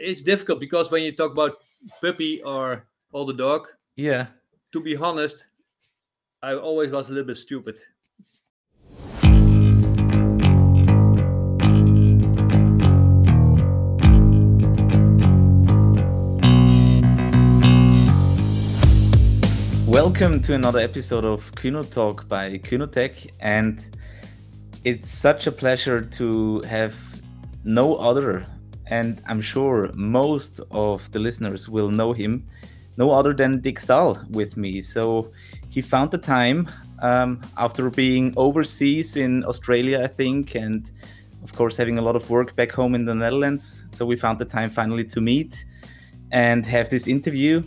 it's difficult because when you talk about puppy or older dog, Yeah. to be honest, I always was a little bit stupid. Welcome to another episode of Kyno Talk by Kynotec, and it's such a pleasure to have no other, and I'm sure most of the listeners will know him, no other than Dick Staal with me. So he found the time um, after being overseas in Australia, I think, and of course having a lot of work back home in the Netherlands. So we found the time finally to meet and have this interview.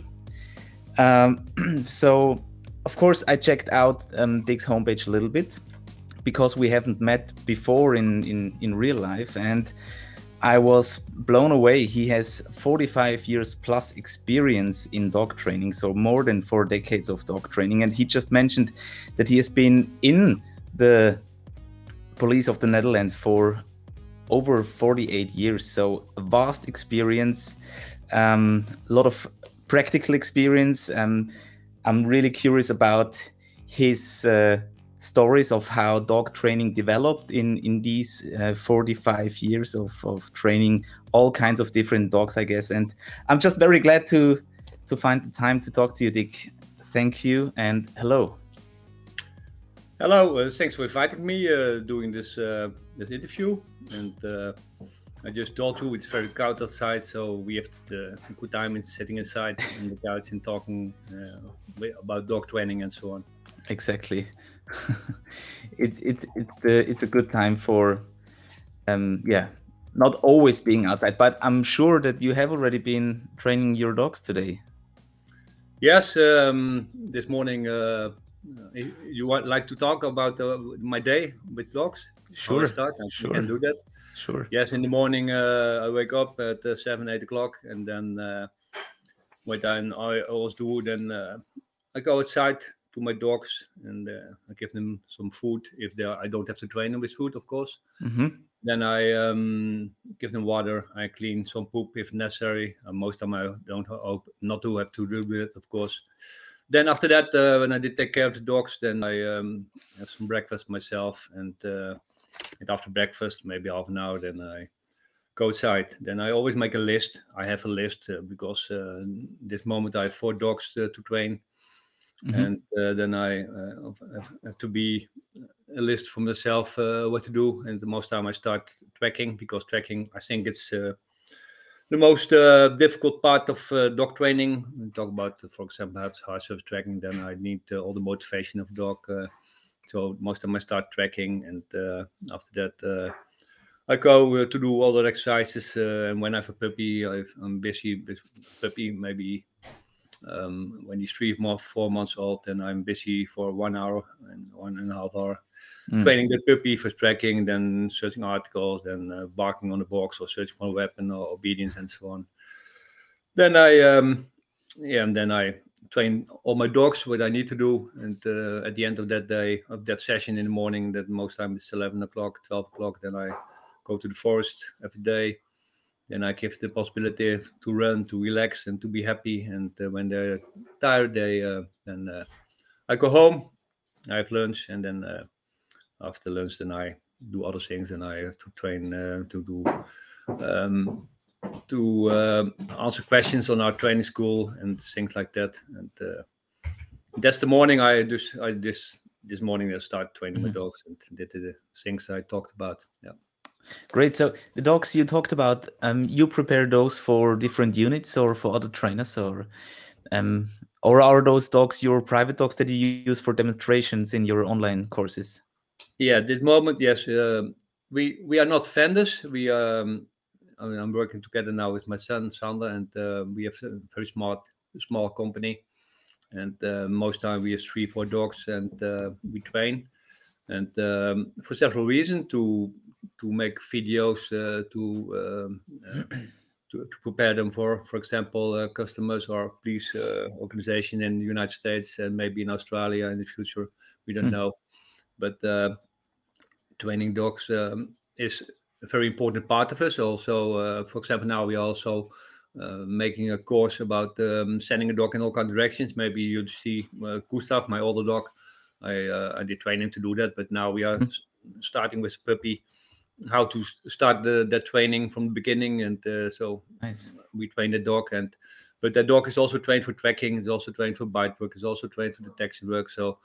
Um, so, of course, I checked out um, Dick's homepage a little bit because we haven't met before in, in, in real life, and I was blown away. He has 45 years plus experience in dog training, so more than four decades of dog training. And he just mentioned that he has been in the police of the Netherlands for over 48 years, so a vast experience, um, a lot of practical experience. Um, I'm really curious about his uh, stories of how dog training developed in in these uh, 45 years of, of training all kinds of different dogs, I guess. And I'm just very glad to to find the time to talk to you, Dick. Thank you and hello. Hello, uh, thanks for inviting me uh, doing this uh, this interview. And uh, I just told you it's very cold outside, so we have the good time in sitting inside on the couch and talking uh, about dog training and so on. Exactly. it's it's it's the it's a good time for um yeah not always being outside but i'm sure that you have already been training your dogs today Yes, um, this morning uh, you would like to talk about uh, my day with dogs? Sure, start? I sure. can do that. sure Yes, in the morning uh, I wake up at uh, seven, eight o'clock, and then uh, what then I always do, then uh, I go outside to my dogs and uh, I give them some food. If they are, I don't have to train them with food, of course. hmm Then I um, give them water. I clean some poop if necessary. Uh, most time I don't hope not to have to do it, of course. Then after that, uh, when I did take care of the dogs, then I um, have some breakfast myself, and, uh, and after breakfast, maybe half an hour, then I go outside. Then I always make a list. I have a list uh, because uh, this moment I have four dogs uh, to train, Mhm. and uh, then I uh, have, to be a list for myself uh, what to do. And the most time I start tracking because tracking, I think it's uh, the most uh, difficult part of uh, dog training. We talk about, uh, for example, hard, hard surface tracking. Then I need uh, all the motivation of dog. Uh, so most time I start tracking, and uh, after that. Uh, I go uh, to do all the exercises, uh, and when I have a puppy, I've, I'm busy with puppy. Maybe um, when he's three, more four months old, then I'm busy for one hour and one and a half hour Mm. training the puppy for tracking, then searching articles, then uh, barking on the box or searching for a weapon or obedience and so on. Then I, um, yeah, and then I train all my dogs what I need to do, and uh, at the end of that day of that session in the morning, that most time it's eleven o'clock, twelve o'clock, then I go to the forest every day. Then I give the possibility to run, to relax, and to be happy. And uh, when they're tired, they uh, then uh, I go home. I have lunch, and then uh, after lunch, then I do other things, and I have to train uh, to do um, to uh, answer questions on our training school and things like that. And uh, that's the morning I just I this this morning I start training my dogs and did the things I talked about. Yeah. Great so the dogs you talked about um you prepare those for different units or for other trainers or um or are those dogs your private dogs that you use for demonstrations in your online courses Yeah, at this moment, yes. Um, we we are not vendors. We um, I mean, I'm working together now with my son Sander, and uh, we have a very smart small company. And uh, most time we have three, four dogs, and uh, we train. And um, for several reasons, to to make videos, uh, to um, uh, to, to prepare them for, for example, uh, customers or police uh, organization in the United States and maybe in Australia in the future. We don't Hmm. know, but uh, training dogs um, is a very important part of us. Also, uh, for example, now we are also uh, making a course about um, sending a dog in all kinds of directions. Maybe you see uh, Gustav, my older dog. I uh, I did train him to do that, but now we are mm-hmm. starting with a puppy how to start the that training from the beginning, and uh, so nice. we train the dog and. But that dog is also trained for tracking. It's also trained for bite work. It's also trained for detection work. So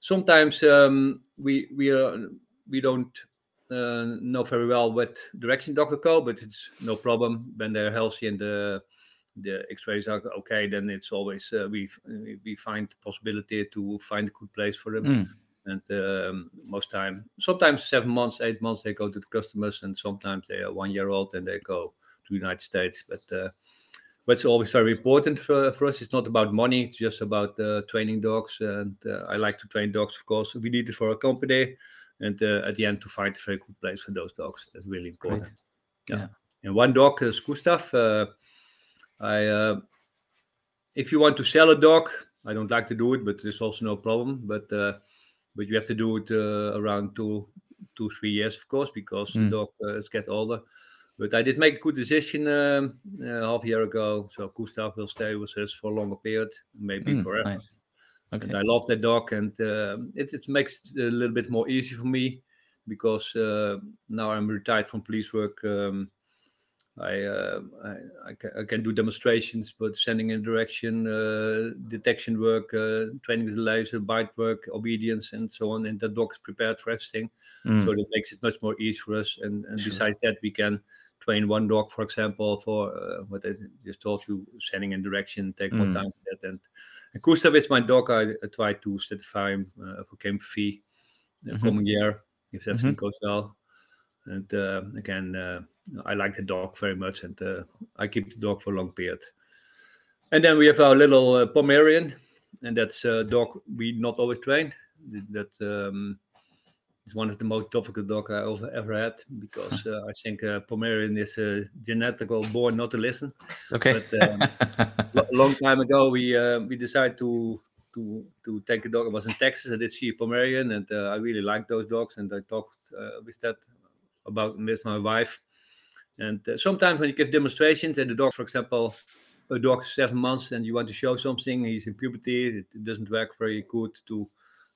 sometimes um, we we are we don't uh, know very well what direction dog will go, but it's no problem when they're healthy and the the X-rays are okay. Then it's always uh, we we find the possibility to find a good place for them. Mm. And um, most time, sometimes seven months, eight months, they go to the customers, and sometimes they are one year old and they go to the United States. But uh, what's always very important for, for us. It's not about money. It's just about uh, training dogs. And uh, I like to train dogs, of course. We need it for our company and uh, at the end to find a very good place for those dogs. That's really important. Yeah. yeah. And one dog is Gustav. Uh, I, uh, if you want to sell a dog, I don't like to do it, but there's also no problem. But uh, but you have to do it uh, around two two three years, of course, because mm. the dog uh, gets older. But I did make a good decision um, half a year ago. So Gustav will stay with us for a longer period, maybe mm, forever. Nice. Okay. And I love that dog, and uh, it, it makes it a little bit more easy for me because uh, now I'm retired from police work. Um, I, uh, I, I, can, I, can, do demonstrations, but sending in direction, uh, detection work, uh, training with the laser, bite work, obedience, and so on. And the dog is prepared for everything, mm. so that makes it much more easy for us. And, and sure. besides that, we can train one dog, for example, for uh, what I just told you, sending in direction, take more mm. time for that. And, and Gustav is my dog. I, I try to certify him uh, for game fee the mm-hmm. coming year if everything mm-hmm. goes well. And uh, again, uh, I like the dog very much, and uh, I keep the dog for a long period. And then we have our little uh, Pomeranian, and that's a dog we not always trained. That um, it's one of the most difficult dogs I ever, ever had because uh, I think uh, Pomeranian is a genetical born not to listen. Okay. But um, a long time ago, we uh, we decided to to to take a dog. I was in Texas. I did see a Pomeranian, and uh, I really liked those dogs. And I talked uh, with that about with my wife. And uh, sometimes when you give demonstrations, and the dog, for example, a dog seven months, and you want to show something, he's in puberty. It doesn't work very good to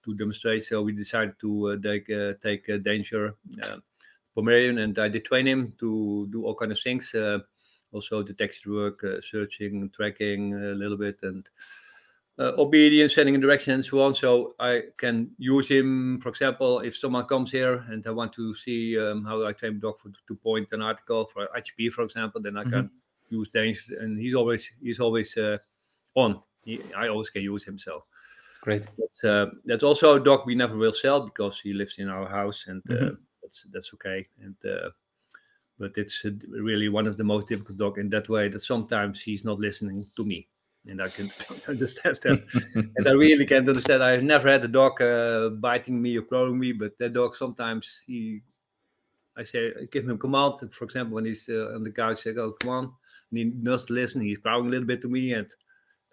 to demonstrate. So we decided to uh, take uh, take danger Pomeranian, and I did train him to do all kind of things. also detection work, searching, tracking a little bit, and uh, obedience, sending in direction, and so on. So I can use him, for example, if someone comes here and I want to see um, how I train dog for, to point an article for HP, for example, then I mm-hmm. can use danger, and he's always he's always uh, on. He, I always can use him. So Great. But, uh, that's also a dog we never will sell because he lives in our house, and uh, mm-hmm. that's that's okay. And uh, but it's uh, really one of the most difficult dog in that way that sometimes he's not listening to me, and I can understand that. and I really can't understand. I've never had a dog uh, biting me or clawing me, but that dog sometimes he. I say, I give him a command. For example, when he's uh, on the couch, I say, "Oh, come on!" And he doesn't listen. He's growling a little bit to me, and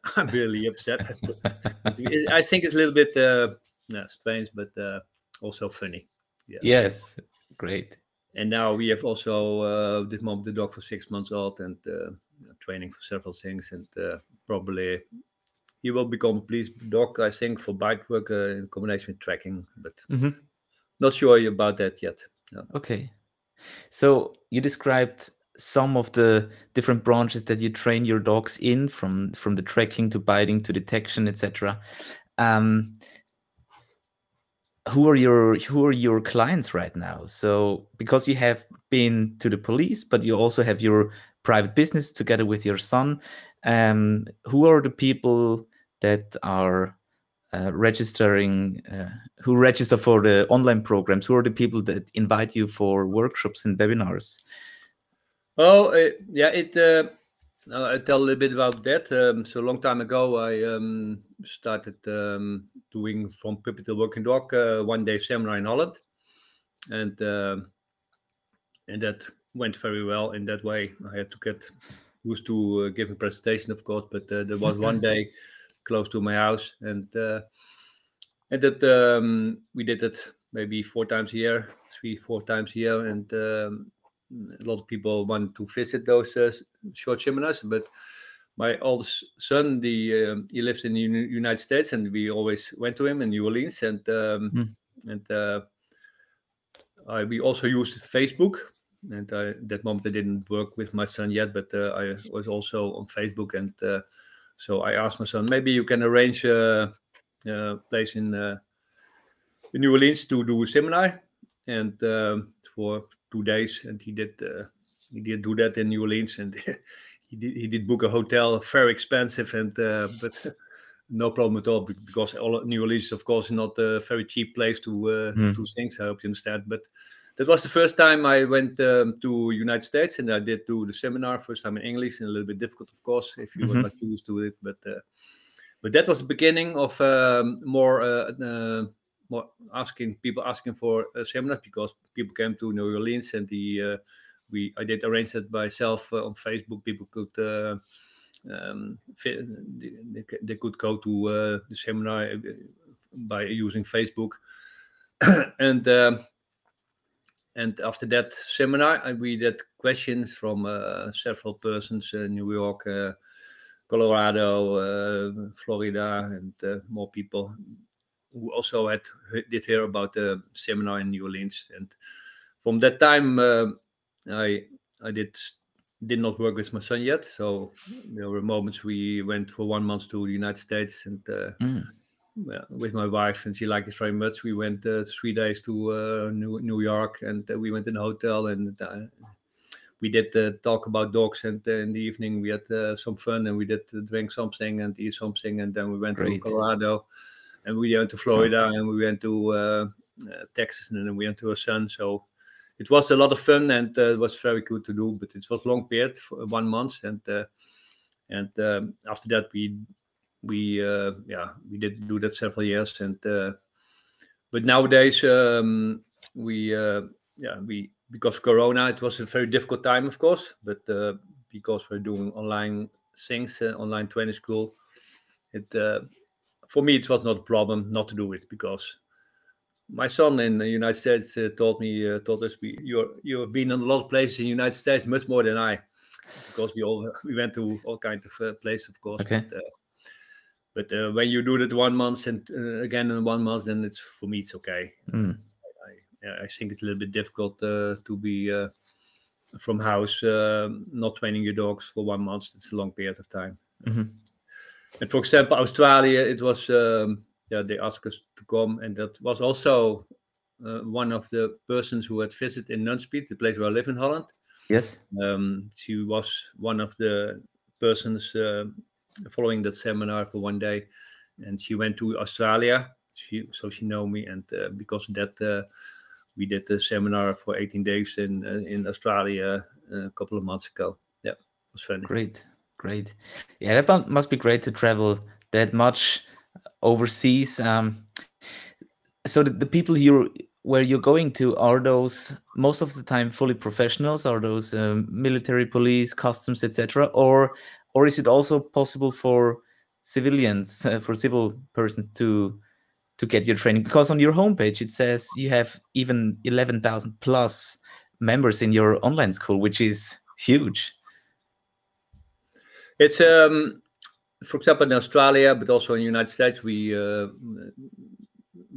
I'm really upset. I think it's a little bit uh, yeah, strange, but uh, also funny. Yeah. Yes, great. And now we have also uh, this moment the dog for six months old and uh, training for several things, and uh, probably he will become a police dog. I think for bite work uh, in combination with tracking, but mm-hmm. not sure about that yet. No. Okay. So you described some of the different branches that you train your dogs in from from the tracking to biting to detection etc um, who are your who are your clients right now so because you have been to the police but you also have your private business together with your son um, who are the people that are uh, registering uh, who register for the online programs who are the people that invite you for workshops and webinars Oh, yeah, it. Uh, I'll tell a little bit about that. Um, so a long time ago, I um, started um, doing from puppy to working dog uh, one day seminar in Holland, and and that went very well. In that way, I had to get used to uh, giving presentation, of course. But uh, there was one day close to my house, and uh, and that um, we did it maybe four times a year, three, four times a year, and um, a lot of people want to visit those uh, short seminars, but my oldest son, the um, he lives in the United States, and we always went to him in New Orleans, and um, Mm. and uh, I, we also used Facebook. And I, that moment I didn't work with my son yet, but uh, I was also on Facebook, and uh, so I asked my son, maybe you can arrange a, a place in, uh, in New Orleans to do a seminar, and um, for two days, and he did uh, he did do that in New Orleans, and he did he did book a hotel, very expensive, and uh, but no problem at all because all New Orleans, of course, is not a very cheap place to uh, Mm. do things. I hope you understand, but. That was the first time I went um, to United States, and I did do the seminar first time in English, and a little bit difficult, of course, if you Mhm. were not used to it. But uh, but that was the beginning of um, more uh, uh, more asking people asking for a seminar because people came to New Orleans and the uh, we I did arrange that myself uh, on Facebook. People could uh, um, they, they could go to uh, the seminar by using Facebook, and um, and after that seminar, we did questions from uh, several persons, uh, New York. Uh, Colorado, uh, Florida, and more people who also had did hear about the seminar in New Orleans. And from that time, I I did did not work with my son yet. So there were moments we went for one month to the United States and. Uh, Mm. Yeah, with my wife, and she liked it very much. We went uh, three days to uh, New New York, and uh, we went in a hotel, and uh, we did uh, talk about dogs. And uh, in the evening, we had uh, some fun, and we did uh, drink something and eat something, and then we went Great. to Colorado, and we went to Florida, and we went to Texas, and then we went to our son. So it was a lot of fun, and uh, it was very good to do. But it was long period, for one month, and uh, and um, after that we we uh, yeah we did do that several years and uh, but nowadays um, we uh, yeah we because of corona it was a very difficult time of course but uh, because we're doing online things uh, online training school it uh, for me it was not a problem not to do it because my son in the United States uh, told me uh, told us we you're you've been in a lot of places in the United States much more than I because we all we went to all kinds of uh, places of course Okay. but, uh, but uh, when you do that one month and uh, again in one month, then it's for me it's okay. Mm. I, I think it's a little bit difficult uh, to be uh, from house, uh, not training your dogs for one month. It's a long period of time. Mhm. And for example, Australia, it was um, yeah they asked us to come, and that was also uh, one of the persons who had visited in Nunspeet, the place where I live in Holland. Yes. Um, she was one of the persons uh, following that seminar for one day, and she went to Australia. She so she know me, and uh, because of that, uh, we did the seminar for 18 days in uh, in Australia uh, a couple of months ago. Yeah, it was funny. Great. Great. Yeah, that must be great to travel that much overseas. Um, so the, the people you where you're going to are those most of the time fully professionals? Are those um, military, police, customs, etc., or or is it also possible for civilians, uh, for civil persons to to get your training? Because on your homepage it says you have even eleven thousand plus members in your online school, which is huge. It's um, for example in Australia, but also in the United States, we uh,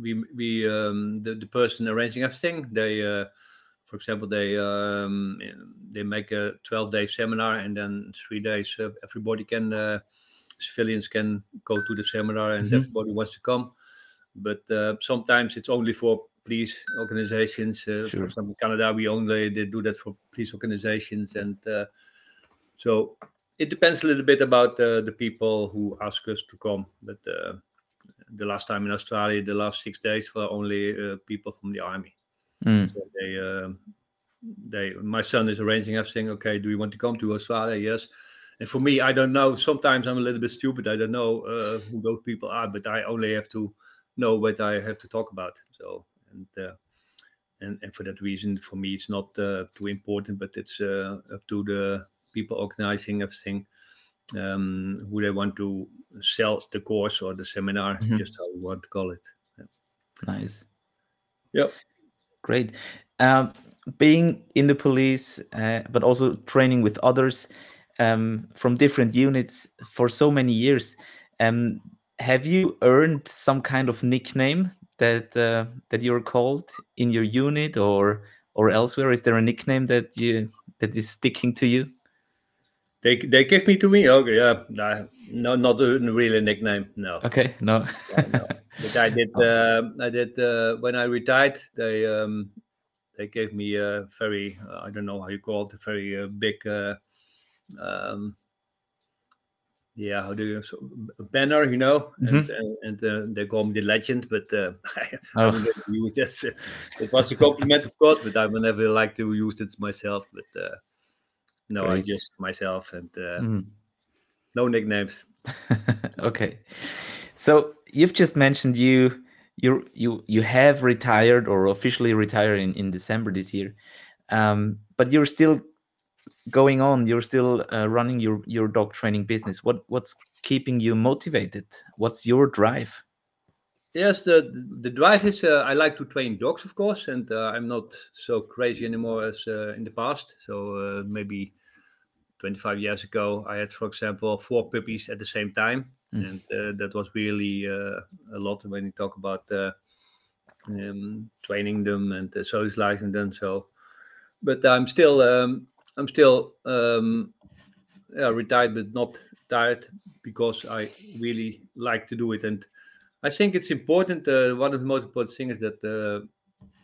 we we um, the the person arranging everything. They, uh, for example, they um, they make a twelve day seminar, and then three days uh, everybody can uh, civilians can go to the seminar, and Mhm. everybody wants to come. But uh, sometimes it's only for police organizations. Uh, Sure. For example, in Canada, we only they do that for police organizations, and uh, so it depends a little bit about uh, the people who ask us to come. But uh, the last time in Australia, the last six days were only uh, people from the army. Mm. So they, um they, my son is arranging everything. Okay, do you want to come to Australia? Yes. And for me, I don't know. Sometimes I'm a little bit stupid. I don't know uh, who those people are, but I only have to know what I have to talk about. So and uh, and and for that reason, for me, it's not uh, too important. But it's uh, up to the people organizing everything um, who they want to sell the course or the seminar, Mhm. just how you want to call it. Nice. Yep. Great. Um, being in the police, uh, but also training with others um, from different units for so many years, um, have you earned some kind of nickname that uh, that you're called in your unit or or elsewhere? Is there a nickname that you that is sticking to you? They they give me to me. Okay, yeah, no, not a real nickname. No. Okay, no. yeah, no. But I did. Uh, I did uh, when I retired. They um, they gave me a very uh, I don't know how you call it a very uh, big. Uh, um, yeah, how do you so, banner? You know, mm-hmm. and, and, and uh, they call me the legend, but uh, I oh. don't use that. it was a compliment, of course, but I would never like to use it myself. But uh, no, Great. I just myself and uh, mm. no nicknames. okay, so you've just mentioned you you you you have retired or officially retired in, in December this year, um, but you're still going on. You're still uh, running your your dog training business. What what's keeping you motivated? What's your drive? Yes, the the drive is uh, I like to train dogs, of course, and uh, I'm not so crazy anymore as uh, in the past. So uh, maybe 25 years ago, I had, for example, four puppies at the same time, mm. and uh, that was really uh, a lot when you talk about uh, um, training them and uh, socializing them. So, but I'm still um, I'm still um, yeah, retired, but not tired because I really like to do it, and I think it's important. Uh, one of the most important things is that. Uh,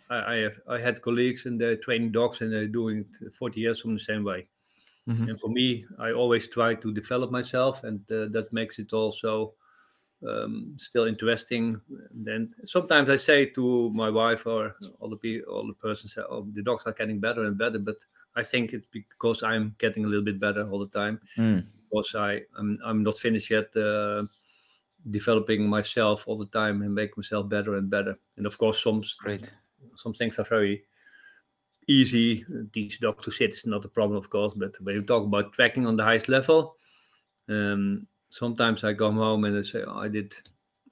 I, I, have I had colleagues and they're training dogs and they're doing it 40 years from the same way. Mm-hmm. And for me, I always try to develop myself, and uh, that makes it also um, still interesting. then sometimes I say to my wife or all the people, all the persons, oh, the dogs are getting better and better. But I think it's because I'm getting a little bit better all the time. Mm. Because I I'm, I'm not finished yet. Uh, developing myself all the time and make myself better and better. And of course, some Great. some things are very easy. Teach dog to sit is not a problem, of course, but when you talk about tracking on the highest level, um, sometimes I come home and I say, oh, I did,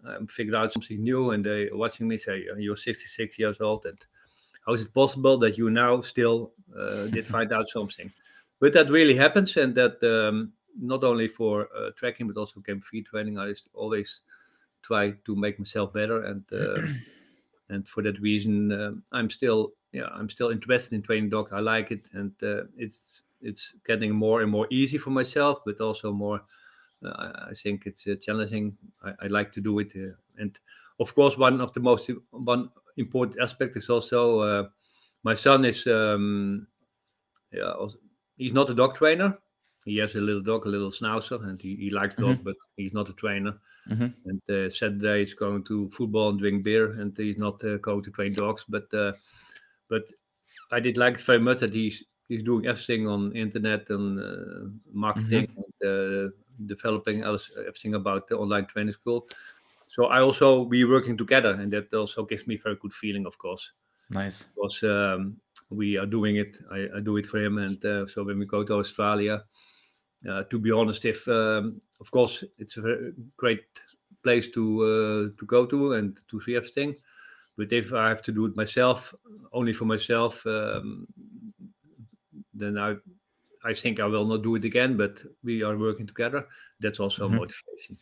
I figured out something new, and they watching me say, you're 66 years old, and how is it possible that you now still uh, did find out something? But that really happens, and that um, not only for uh, tracking but also game feed training, I always try to make myself better, and uh, and for that reason, um, I'm still yeah, I'm still interested in training dog. I like it, and uh, it's it's getting more and more easy for myself, but also more. Uh, I think it's uh, challenging. I, I, like to do it, uh, and of course, one of the most one important aspect is also uh, my son is um, yeah, also, he's not a dog trainer. He has a little dog, a little schnauzer, and he, he likes mm-hmm. but he's not a trainer. Mm-hmm. And uh, Saturday he's going to football and drink beer, and he's not going to train dogs, but but I did like very much that he's he's doing everything on internet and uh, marketing mm-hmm. and uh, developing everything about the online training school. So I also we working together, and that also gives me very good feeling, of course. Nice. Because um, we are doing it. I, I, do it for him, and uh, so when we go to Australia, uh, to be honest, if um, of course it's a very great place to uh, to go to and to see everything but if I have to do it myself, only for myself, um, then I, I think I will not do it again. But we are working together. That's also mm-hmm. motivation.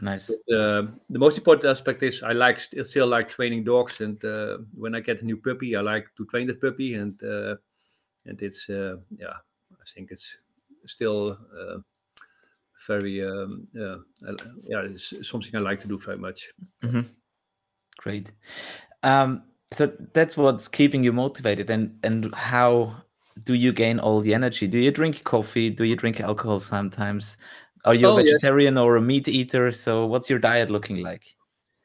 Nice. But, uh, the most important aspect is I like still like training dogs, and uh, when I get a new puppy, I like to train that puppy, and uh, and it's uh, yeah, I think it's still uh, very um, yeah, yeah, it's something I like to do very much. Mm-hmm. Great. Um, so that's what's keeping you motivated. And and how do you gain all the energy? Do you drink coffee? Do you drink alcohol sometimes? Are you oh, a vegetarian yes. or a meat eater? So what's your diet looking like?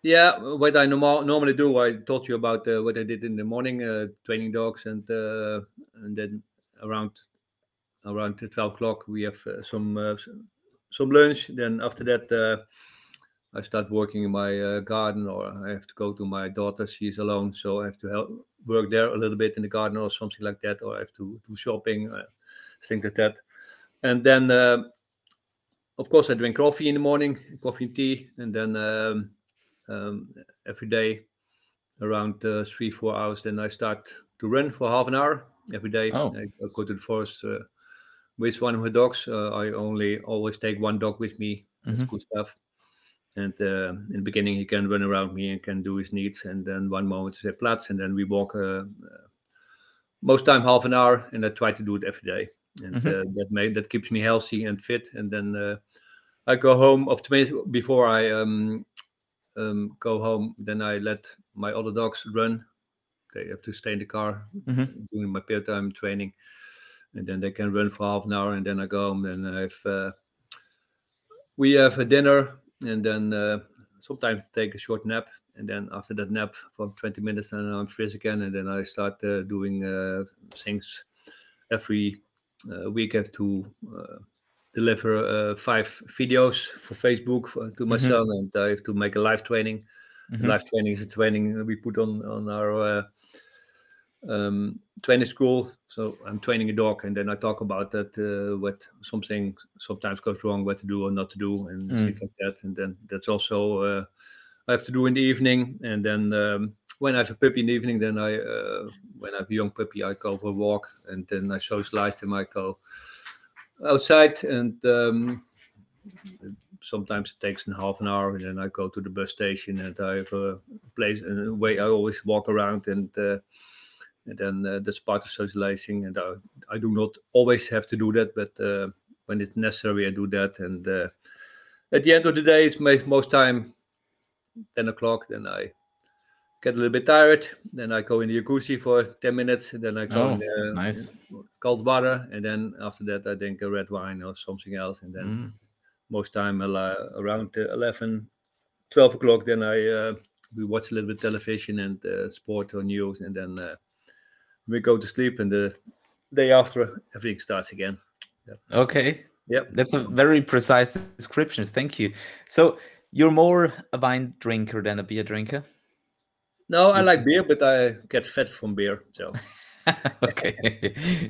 Yeah, what I normal, normally do, I told you about uh, what I did in the morning, uh, training dogs, and uh, and then around around twelve o'clock we have uh, some uh, some lunch. Then after that uh, I start working in my uh, garden, or I have to go to my daughter. She's alone, so I have to help work there a little bit in the garden or something like that, or I have to do shopping, uh, things like that. And then, uh, of course, I drink coffee in the morning, coffee and tea, and then um, um, every day around uh, three four hours. Then I start to run for half an hour every day. Oh. I, go to the forest uh, with one of my dogs. Uh, I only always take one dog with me. That's Mhm. good stuff. And uh, in the beginning, he can run around me and can do his needs. And then one moment he say plats, and then we walk. Uh, uh, most time half an hour, and I try to do it every day. And Mhm. uh, that may, that keeps me healthy and fit. And then uh, I go home. Of before I um, um, go home, then I let my other dogs run. They have to stay in the car Mhm. doing my peer time training, and then they can run for half an hour, and then I go home. And I have uh, we have a dinner, and then uh, sometimes take a short nap, and then after that nap for 20 minutes, then I'm fresh again, and then I start uh, doing uh, things every uh, week. I have to uh, deliver uh, five videos for Facebook for, to my Mhm. and I have to make a live training. Mhm. Live training is a training we put on on our uh, um, training school. So I'm training a dog, and then I talk about that uh, what something sometimes goes wrong, what to do or not to do, and Mm. things like that. And then that's also uh, I have to do in the evening. And then um, when I have a puppy in the evening, then I uh, when I have a young puppy, I go for a walk, and then I socialize them. I go outside, and um, sometimes it takes a half an hour, and then I go to the bus station, and I have a place and a way I always walk around, and uh, and then uh, that's part of socializing. And I, I do not always have to do that, but uh, when it's necessary, I do that. And uh, at the end of the day, it's most, most time ten o'clock. Then I get a little bit tired. Then I go in the jacuzzi for ten minutes. And then I go Oh, in nice. cold water, and then after that, I drink a red wine or something else, and then Mm. most time around uh, 11 12 o'clock then i uh, we watch a little bit television and uh, sport or news and then uh, we go to sleep and the day after everything starts again Okay. Yep. That's a very precise description. Thank you. So you're more a wine drinker than a beer drinker? no i like beer but i get fat from beer so okay.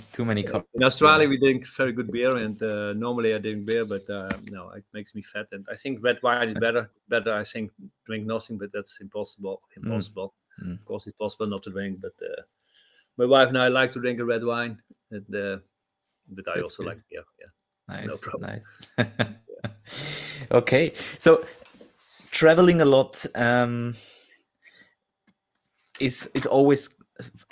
Too many cups. in australia we drink very good beer and uh, normally i drink beer but uh, no it makes me fat and i think red wine is better better i think drink nothing but that's impossible impossible Mm. of course it's possible not to drink but uh, my wife and i like to drink a red wine and uh, but i That's also good. like beer yeah Nice. problem. nice. okay. So traveling a lot um, is is always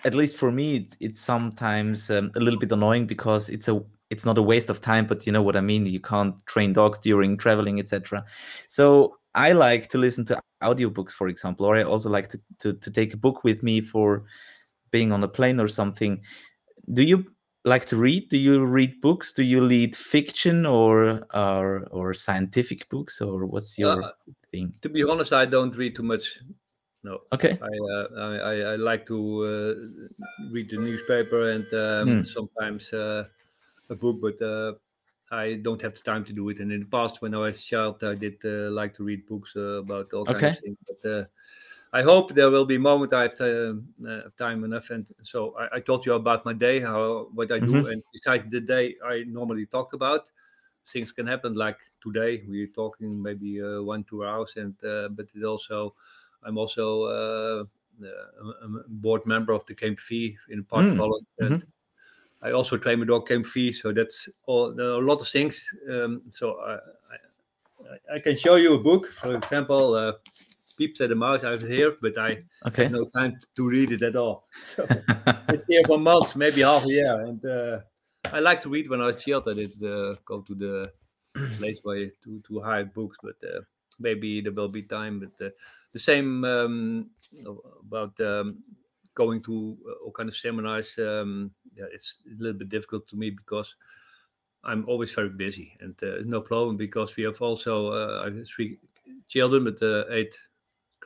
at least for me it's, it's sometimes um, a little bit annoying because it's a it's not a waste of time but you know what i mean you can't train dogs during traveling etc so i like to listen to audiobooks for example or i also like to, to to take a book with me for being on a plane or something do you like to read do you read books do you read fiction or or or scientific books or what's your Uh, thing to be honest i don't read too much no okay I, uh, I, I like to uh, read the newspaper and um, Hmm. sometimes uh, a book, but uh, I don't have the time to do it. And in the past, when I was a child, I did uh, like to read books uh, about all kinds of things. But uh, I hope there will be a moment I have to, uh, time enough. And so I, I told you about my day, how what I do, Mhm. and besides the day I normally talk about, things can happen. Like today, we're talking maybe uh, one two hours, and uh, but it also I'm also uh, uh, a board member of the KMV in part Mm, of Holland, and I also train my dog KMV. So that's all. There are a lot of things. Um, so I, I, I can show you a book, for example, Peeps at the Mouse. It here, but I okay have no time to read it at all. So it's here for months, maybe half a year, and uh, I like to read when I was child. I did uh, go to the place where to to hide books, but uh, maybe there will be time. But uh, the same um, about um, going to uh, all kind of seminars. Um, yeah, it's a little bit difficult to me because I'm always very busy, and uh, no problem because we have also uh, three children, but uh, eight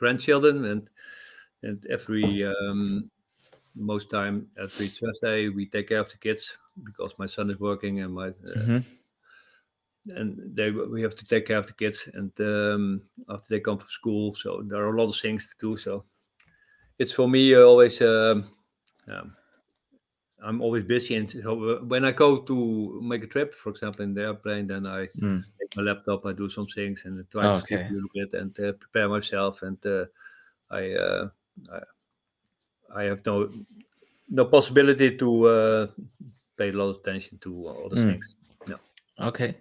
grandchildren, and and every um, most time every Thursday we take care of the kids because my son is working and my uh, Mhm. and they we have to take care of the kids and um, after they come from school so there are a lot of things to do so it's for me always um, um, i'm always busy and so uh, when i go to make a trip for example in the airplane then i Mm. take my laptop i do some things and try to sleep a little bit and uh, prepare myself and uh, i uh, I, I have no no possibility to uh, pay a lot of attention to other Mm. things. No. Okay.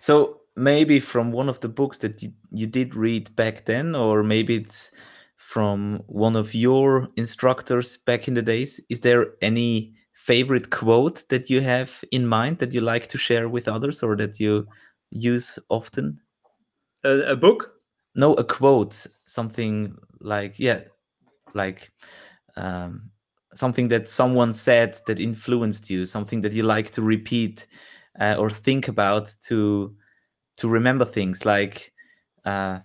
So maybe from one of the books that you, you did read back then, or maybe it's from one of your instructors back in the days, is there any favorite quote that you have in mind that you like to share with others or that you use often? A, a book? No, a quote, something like, yeah, like um, something that someone said that influenced you, something that you like to repeat uh, or think about to to remember things like uh,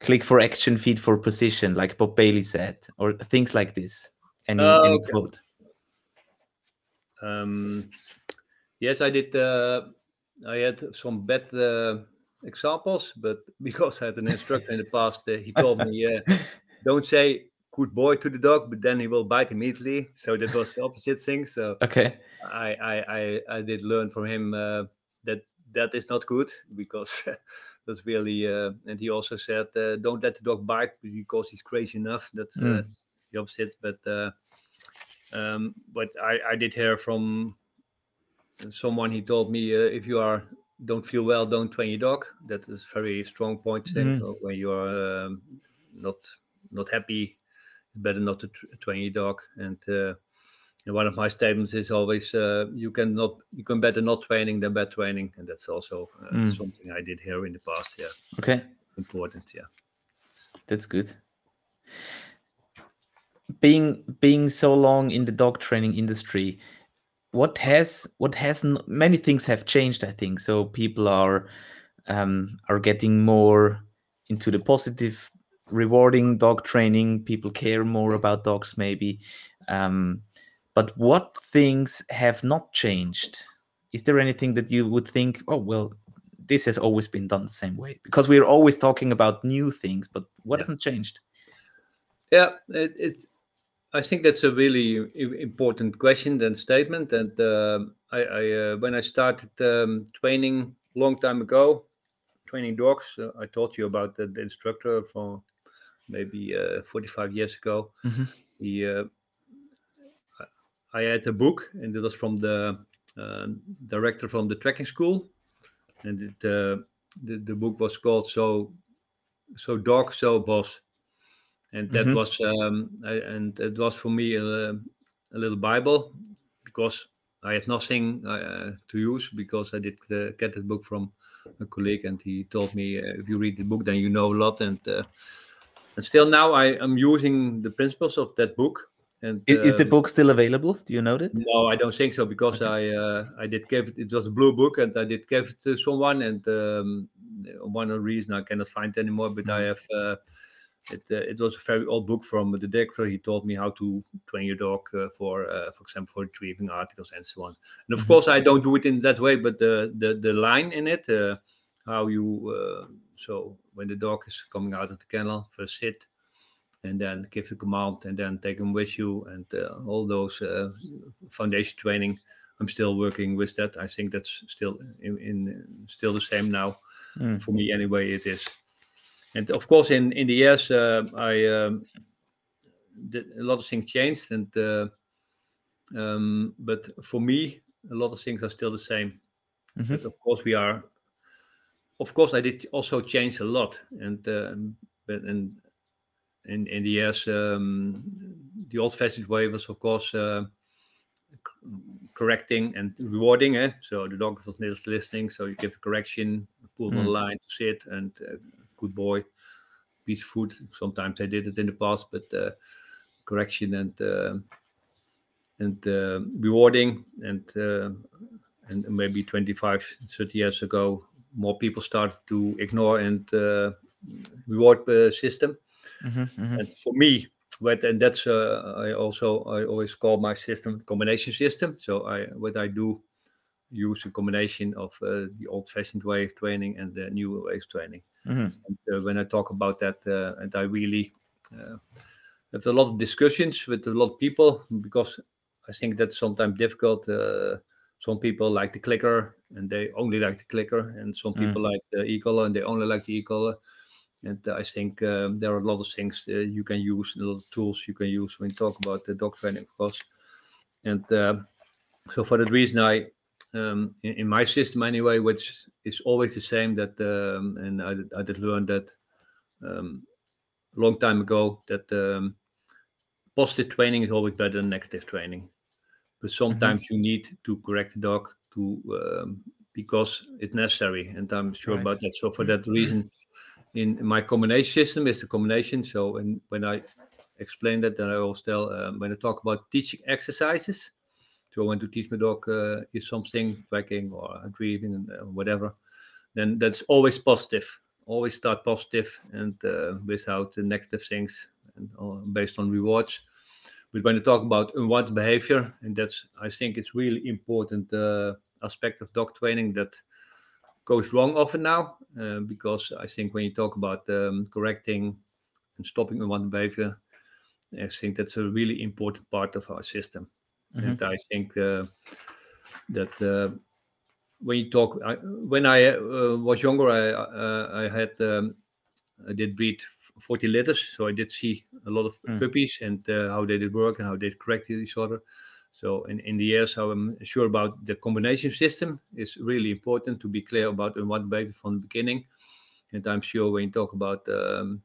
click for action, feed for position, like Bob Bailey said, or things like this. Any, Oh, any okay. quote? Um, yes, I did. Uh, I had some bad uh, examples, but because I had an instructor in the past, uh, he told me, uh, "Don't say good boy to the dog, but then he will bite immediately." So that was the opposite thing. So Okay. I I I, I did learn from him uh, that that is not good because that's really. Uh, and he also said, uh, "Don't let the dog bite because he's crazy enough." That's uh, Mm. the opposite. But uh, um, but I I did hear from someone. He told me, uh, "If you are don't feel well, don't train your dog." That is very strong point. Mm. uh, When you are um, not not happy, it's better not to train your dog. And uh, and one of my statements is always uh, you can not you can better not training than bad training and that's also uh, Mm. something i did here in the past yeah Okay. important yeah That's good. Being being so long in the dog training industry, what has what has many things have changed. I think so. People are um, are getting more into the positive, rewarding dog training. People care more about dogs, maybe. Um, but what things have not changed? Is there anything that you would think? Oh well, this has always been done the same way because we're always talking about new things. But what Yeah. hasn't changed? yeah it, it's i think that's a really important question and statement and um i, I uh, when i started um, training long time ago training dogs uh, i told you about the, the instructor from maybe uh, 45 years ago. Mhm. he uh, I- had a book and it was from the uh, director from the tracking school. And it, uh, the, the book was called so so dog so boss and that Mhm. was um, I, and it was for me a, a little bible because i had nothing uh, to use because i did uh, get the book from a colleague and he told me uh, if you read the book then you know a lot and uh, and still now i am using the principles of that book and I- Is the um, book still available? Do you know that? no, I don't think so because I uh, I did give it. It was a blue book, and I did give it to someone, and um, one reason I cannot find anymore. But I have uh, it. Uh, it was a very old book from the director. He taught me how to train your dog uh, for, uh, for example, for retrieving articles and so on. And of Mhm. course, I don't do it in that way, but the the the line in it, uh, how you uh, so when the dog is coming out of the kennel, first sit, and then give the command and then take them with you and uh, all those uh, foundation training i'm still working with that i think that's still in, in still the same now Mm. for me anyway it is and of course in in the years uh, i um, did, a lot of things changed and uh, um, but for me a lot of things are still the same Mhm. but of course we are of course i did also change a lot and um, but and in in the years um, the old fashioned way was of course uh, c- correcting and rewarding eh? so the dog was listening so you give a correction pull on the Mm. line to sit and uh, good boy piece of food sometimes i did it in the past but uh, correction and uh, and uh, rewarding and uh, and maybe 25 30 years ago more people started to ignore and uh, reward uh, system. Mhm, mhm. and for me but and that's uh, i also i always call my system combination system. So i what i do use a combination of uh, the old fashioned way of training and the new way of training Mhm. and uh, when i talk about that uh, and i really uh, have a lot of discussions with a lot of people because i think that's sometimes difficult uh, some people like the clicker and they only like the clicker and some Mm. people like the e-collar and they only like the e-collar and I think um, there are a lot of things uh, you can use, a lot of tools you can use when you talk about the dog training, of course. and uh, so for that reason, I um, in, in, my system anyway, which is always the same. That um, and I, I did learn that um, a long time ago that um, positive training is always better than negative training. But mm-hmm. sometimes mm-hmm. you need to correct the dog to um, because it's necessary, and I'm sure right. about that. So for that reason, in, my combination system is the combination. So and when I explain that, then I always tell um, when I talk about teaching exercises. So when to teach my dog uh, is something tracking or retrieving and uh, whatever, then that's always positive. Always start positive and uh, without the negative things and uh, based on rewards. But when you talk about unwanted behavior, and that's I think it's really important uh, aspect of dog training that goes wrong often now uh, because I think when you talk about um, correcting and stopping unwanted behavior, I think that's a really important part of our system. Mm-hmm. And I think uh, that uh, when you talk, I, when I uh, was younger, I uh, I had um, I did breed 40 litters, so I did see a lot of mm. puppies and uh, how they did work and how they corrected each other. So in, in the years, how I'm sure about the combination system is really important to be clear about in what behavior from the beginning. And I'm sure when you talk about um,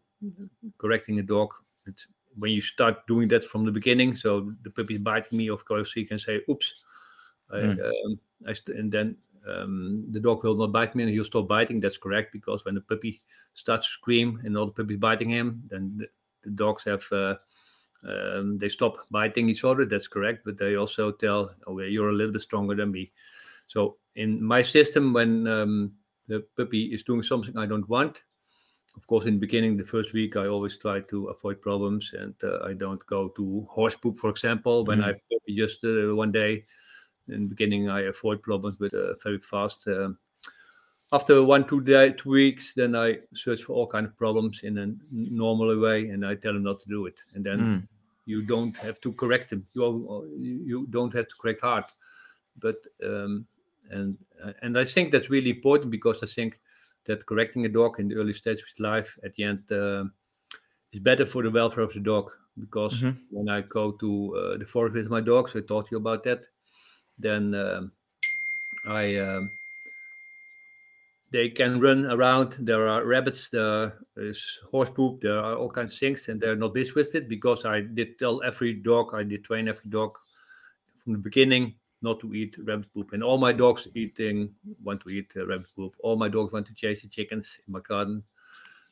correcting a dog, it's when you start doing that from the beginning, so the puppy biting me, of course, you can say, "Oops," mm. I, um, I st- and then um, the dog will not bite me, and he'll stop biting. That's correct because when the puppy starts to scream and all the puppies biting him, then the, the dogs have uh, um, they stop biting each other. That's correct, but they also tell, "Oh, you're a little bit stronger than me." So in my system, when um, the puppy is doing something I don't want, of course, in the beginning, the first week, I always try to avoid problems, and uh, I don't go to horse poop, for example. When mm. I just uh, one day in the beginning, I avoid problems, but uh, very fast. Um, after one two day, two weeks, then I search for all kind of problems in a normal way, and I tell them not to do it. And then mm. you don't have to correct them. You you don't have to correct hard, but um, and and I think that's really important because I think that correcting a dog in the early stage of his life at the end uh, is better for the welfare of the dog. Because mm-hmm. when I go to uh, the forest with my dogs, I taught you about that. Then um, I um, they can run around. There are rabbits, there is horse poop, there are all kinds of things, and they're not diswisted because I did tell every dog, I did train every dog from the beginning not to eat rabbit poop. And all my dogs eating want to eat uh, rabbit poop. All my dogs want to chase the chickens in my garden,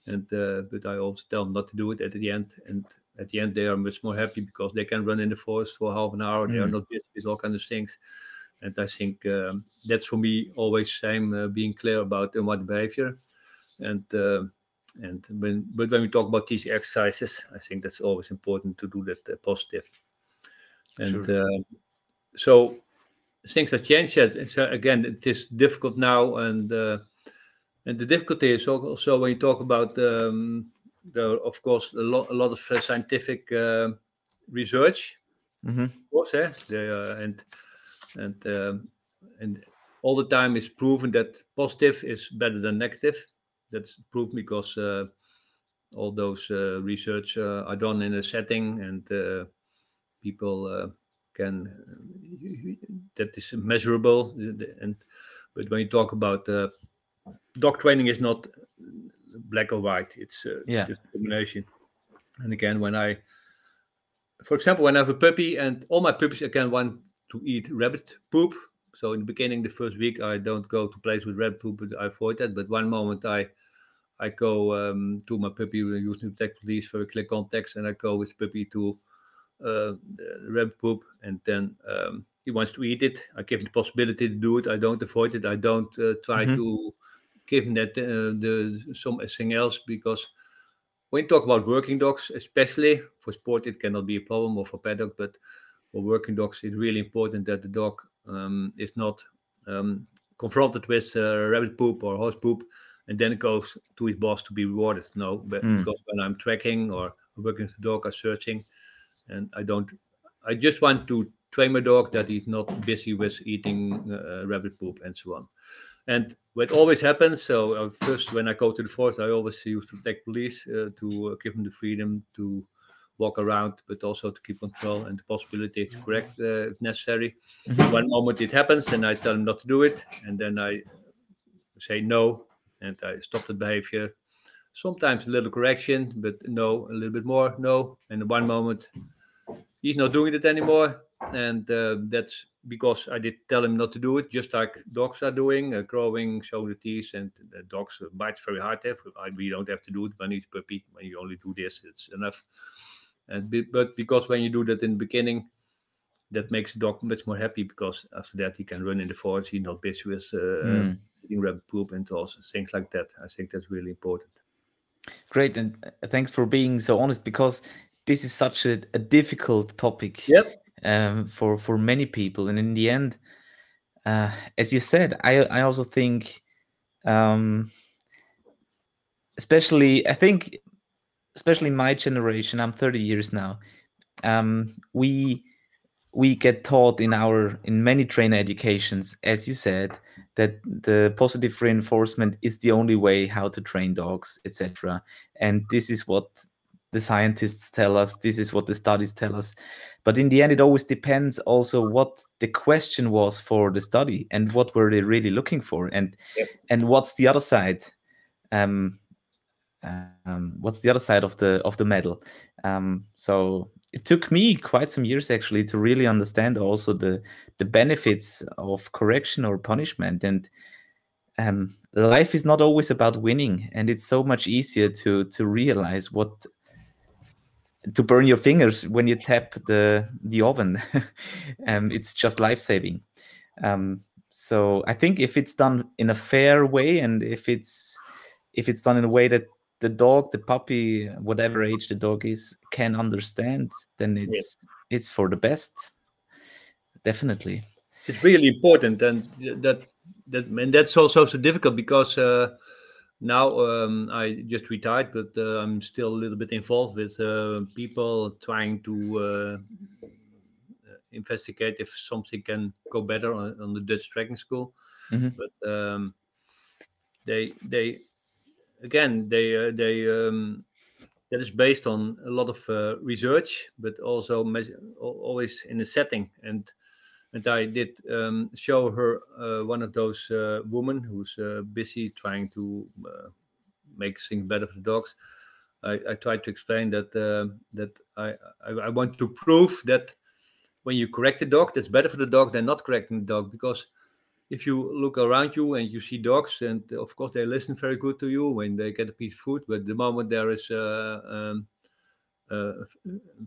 and uh, but I also tell them not to do it at the end. And at the end, they are much more happy because they can run in the forest for half an hour. Mm. They are mm. not busy with all kinds of things. And I think um, that's for me always same uh, being clear about uh, what behavior. And uh, and when but when we talk about these exercises, I think that's always important to do that uh, positive. And sure. Um, so things have changed yet. So again, it is difficult now, and uh, and the difficulty is also when you talk about um, the, of course, a lot, a lot of uh, scientific uh, research, mm-hmm. of course, eh? The, uh, and and um, and all the time is proven that positive is better than negative. That's proven because uh, all those uh, research are done in a setting and people can that is measurable. And but when you talk about uh, dog training is not black or white it's uh, yeah. just a combination. And again when i for example when i have a puppy and all my puppies again want to eat rabbit poop. So in the beginning the first week i don't go to place with rabbit poop but i avoid that. But one moment i I go um, to my puppy We use new tech police for click context, and I go with puppy to uh, rabbit poop, and then um, he wants to eat it. I give him the possibility to do it. I don't avoid it. I don't uh, try mm-hmm. to give him that uh, the something else because when you talk about working dogs, especially for sport, it cannot be a problem or for paddock, but for working dogs, it's really important that the dog um, is not um, confronted with uh, rabbit poop or horse poop and then it goes to his boss to be rewarded. No, but mm. because when I'm tracking or working with the dog or searching, and I don't. I just want to train my dog that he's not busy with eating uh, rabbit poop and so on. And what always happens, so uh, first when I go to the forest, I always use to take police uh, to uh, give them the freedom to walk around, but also to keep control and the possibility to correct uh, if necessary. Mhm. One moment it happens, and I tell him not to do it, and then I say no, and I stop the behavior. Sometimes a little correction, but no, a little bit more, no. And one moment he's not doing it anymore, and uh, that's because I did tell him not to do it, just like dogs are doing, uh, growing, showing the teeth, and the dogs bite very hard. There, we don't have to do it when he's puppy. When you only do this, it's enough. And be, but because when you do that in the beginning, that makes the dog much more happy because after that he can run in the forest. He's not busy with uh, Mm. eating rabbit poop and also things like that. I think that's really important. Great, and uh, thanks for being so honest because this is such a, a difficult topic Yep. um, for for many people, and in the end, uh, as you said, I I also think, um, especially I think, especially my generation, I'm 30 years now. Um, we we get taught in our in many trainer educations, as you said, that the positive reinforcement is the only way how to train dogs, etc. And this is what the scientists tell us. This is what the studies tell us. But in the end, it always depends also what the question was for the study and what were they really looking for, and Yep. and what's the other side. Um, um, what's the other side of the of the medal? Um, so it took me quite some years actually to really understand also the the benefits of correction or punishment and um, life is not always about winning and it's so much easier to to realize what to burn your fingers when you tap the the oven. Um, it's just life saving. Um, so i think if it's done in a fair way and if it's if it's done in a way that the dog the puppy whatever age the dog is can understand then it's it's for the best. Definitely. It's really important, and that that and that's also so difficult because uh, now um, I just retired, but uh, I'm still a little bit involved with uh, people trying to uh, investigate if something can go better on, on the Dutch tracking school. Mhm. But um, they they again they uh, they um, that is based on a lot of uh, research, but also mes- always in a setting and and I did um, show her uh, one of those uh, women who's uh, busy trying to uh, make things better for the dogs. I, I tried to explain that uh, that I, I I want to prove that when you correct the dog, that's better for the dog than not correcting the dog because if you look around you and you see dogs, and of course they listen very good to you when they get a piece of food, but the moment there is a, um, a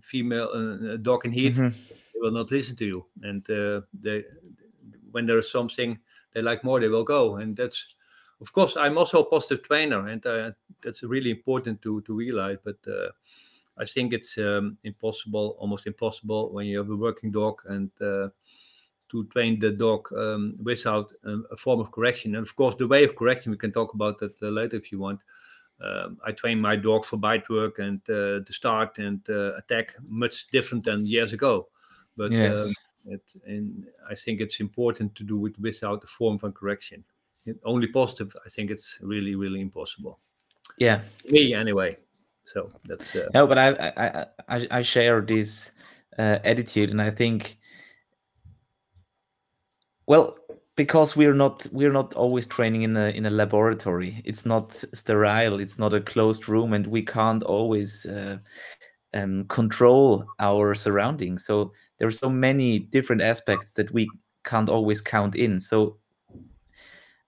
female uh, a dog in heat, Mhm. Will not listen to you. And uh, they when there is something they like more they will go. And that's of course i'm also a positive trainer and uh, that's really important to to realize. But uh, i think it's um, impossible almost impossible when you have a working dog and to train the dog um, without um, a form of correction. And of course the way of correction we can talk about that uh, later if you want. Um, I train my dog for bite work and uh, to start and uh, attack much different than years ago. But um, it, and I think it's important to do it without a form of correction. It, only positive, I think it's really, really impossible. yeah Me, anyway. So that's uh, No, but I I I, I- I share this uh, attitude, and I think, well, because we're not we're not always training in a in a laboratory. It's not sterile. It's not a closed room, and we can't always uh, um, control our surroundings. So there are so many different aspects that we can't always count in. So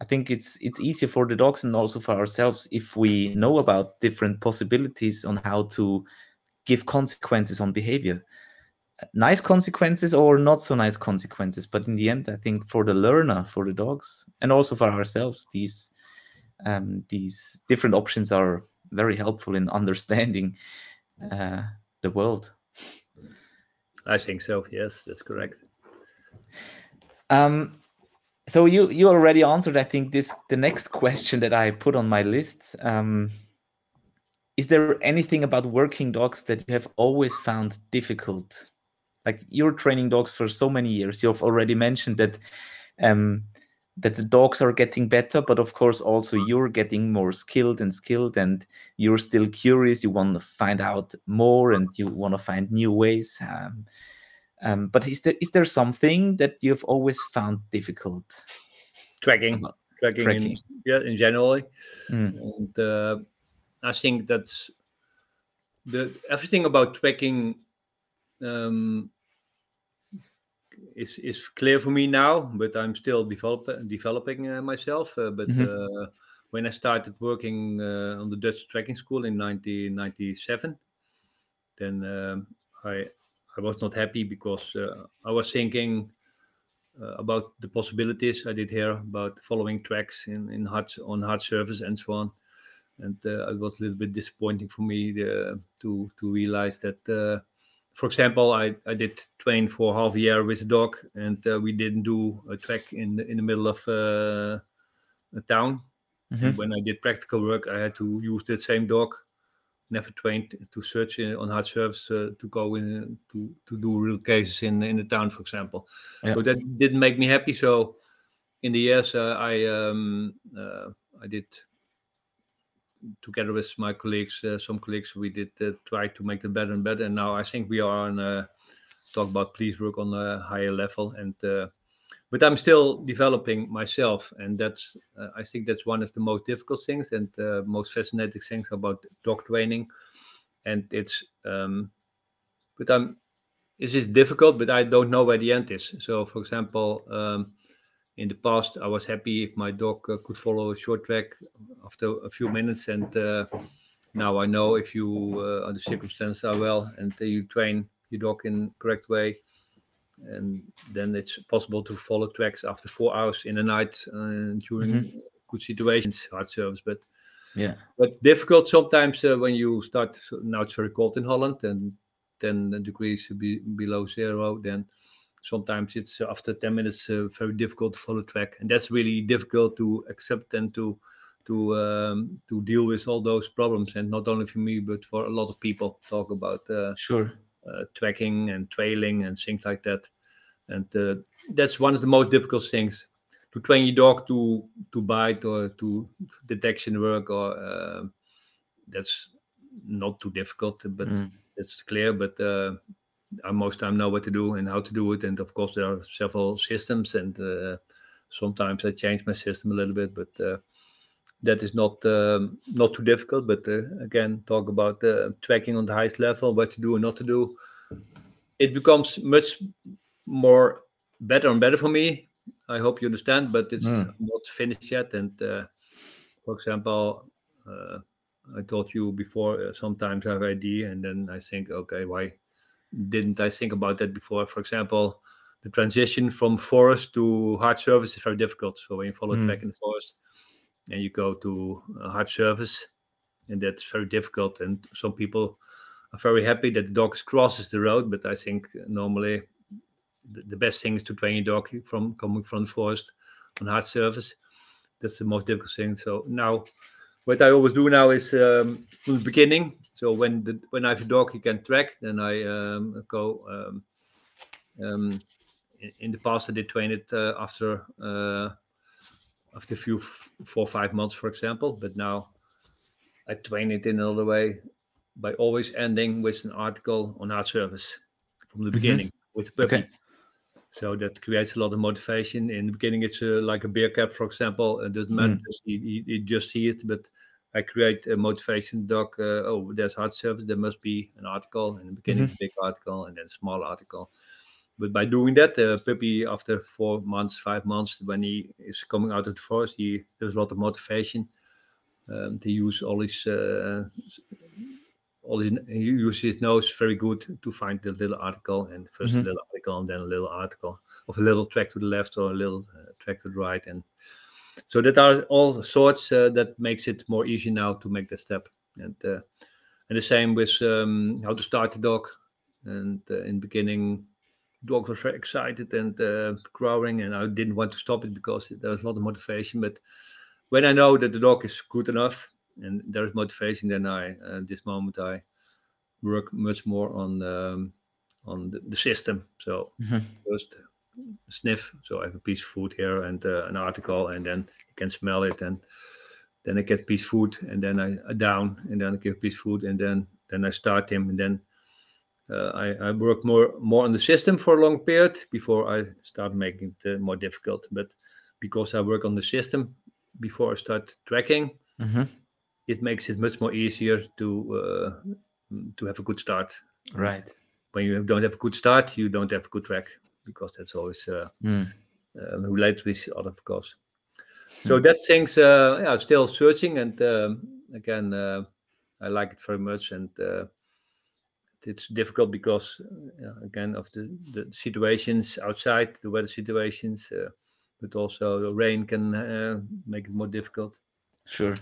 I think it's it's easier for the dogs and also for ourselves if we know about different possibilities on how to give consequences on behavior. Nice consequences or not so nice consequences, but in the end, I think for the learner, for the dogs, and also for ourselves, these um, these different options are very helpful in understanding uh, the world. I think so. Yes, that's correct. Um, so you you already answered, I think, this the next question that I put on my list. Um, is there anything about working dogs that you have always found difficult? Like you're training dogs for so many years. You've already mentioned that um, that the dogs are getting better, but of course also you're getting more skilled and skilled, and you're still curious. You want to find out more, and you want to find new ways. Um, um, but is there is there something that you've always found difficult? Tracking, tracking, tracking. In, yeah, in general, Mm. and uh, I think that's the everything about tracking um, is is clear for me now, but I'm still develop, developing uh, myself. Uh, but Mhm. uh, when I started working uh, on the Dutch tracking school in 1997, then um, I I was not happy because uh, I was thinking uh, about the possibilities I did here about following tracks in in hard on hard surface and so on, and uh, it was a little bit disappointing for me to to realize that. Uh, for example, I, I did train for half a year with a dog, and uh, we didn't do a track in the, in the middle of uh, a town. Mhm. When I did practical work, I had to use that same dog. Never trained to search in, on hard surface uh, to go in to to do real cases in in the town, for example. Yeah. So that didn't make me happy. So in the years, uh, I um, uh, I did together with my colleagues, uh, some colleagues, we did uh, try to make them better and better. And now I think we are on uh, talk about police work on a higher level. And uh, but I'm still developing myself, and that's uh, I think that's one of the most difficult things and most fascinating things about dog training. And it's um, but I'm this is difficult, but I don't know where the end is. So, for example. Um, in the past, I was happy if my dog uh, could follow a short track after a few minutes, and uh, now I know if you, uh, the circumstances are well, and you train your dog in correct way, and then it's possible to follow tracks after four hours in the night uh, during good situations, hard service. But Yeah. but difficult sometimes uh, when you start. So now it's very cold in Holland, and 10 degrees be, below zero. Then sometimes it's uh, after 10 minutes uh, very difficult to follow track, and that's really difficult to accept and to to um, to deal with all those problems. And not only for me, but for a lot of people talk about uh, Sure. uh, tracking and trailing and things like that. And uh, that's one of the most difficult things to train your dog to to bite or to detection work or uh, that's not too difficult, but Mm. it's clear. But uh, most time know what to do and how to do it. And of course, there are several systems, and uh, sometimes I change my system a little bit, but. Uh, that is not um, not too difficult, but uh, again, talk about uh, tracking on the highest level, what to do and not to do. It becomes much more better and better for me. I hope you understand, but it's Mm. not finished yet. And uh, for example, uh, I told you before, uh, sometimes I have idea, and then I think, okay, why didn't I think about that before? For example, the transition from forest to hard surface is very difficult. So when you follow Mm. track in the forest, and you go to a hard surface, and that's very difficult. And some people are very happy that the dog crosses the road, but I think normally the, the best thing is to train your dog from coming from the forest on hard surface. That's the most difficult thing. So now, what I always do now is um, from the beginning. So when the when I have a dog he can track, then I um, go. Um, um, in, in the past, I did train it uh, after uh, after a few f- four or five months, for example. But now I train it in another way by always ending with an article on hard service from the beginning with the puppy. Okay. So that creates a lot of motivation. In the beginning, it's uh, like a beer cap, for example. It doesn't matter, Mm. just you, you, you just see it. But I create a motivation dog. Uh, oh, there's hard service. There must be an article. In the beginning, Mhm. big article, and then small article. But by doing that, the puppy after four months, five months, when he is coming out of the forest, he there's a lot of motivation um, to use all his uh, all his he uses his nose very good to find the little article and 1st Mhm. a little article and then a little article of a little track to the left or a little uh, track to the right and so that are all sorts uh, that makes it more easy now to make that step. And uh, and the same with um, how to start the dog. And uh, in the beginning dog was very excited and uh, growling and i didn't want to stop it because there was a lot of motivation. But when i know that the dog is good enough and there is motivation then i uh, this moment i work much more on um, on the, the system. So Mhm. first sniff. So I have a piece of food here and uh, an article, and then you can smell it, and then I get piece of food, and then I, I down, and then I give a piece of food, and then then I start him, and then uh, I, I work more more on the system for a long period before I start making it uh, more difficult. But because I work on the system before I start tracking, Mhm. it makes it much more easier to uh, to have a good start. Right. When you don't have a good start, you don't have a good track because that's always uh, Mm. related with other, of course. So that things, uh, yeah, I'm still searching, and um, again, uh, I like it very much, and uh, it's difficult because, uh, again, of the the situations outside, the weather situations, uh, but also the rain can uh, make it more difficult. Sure.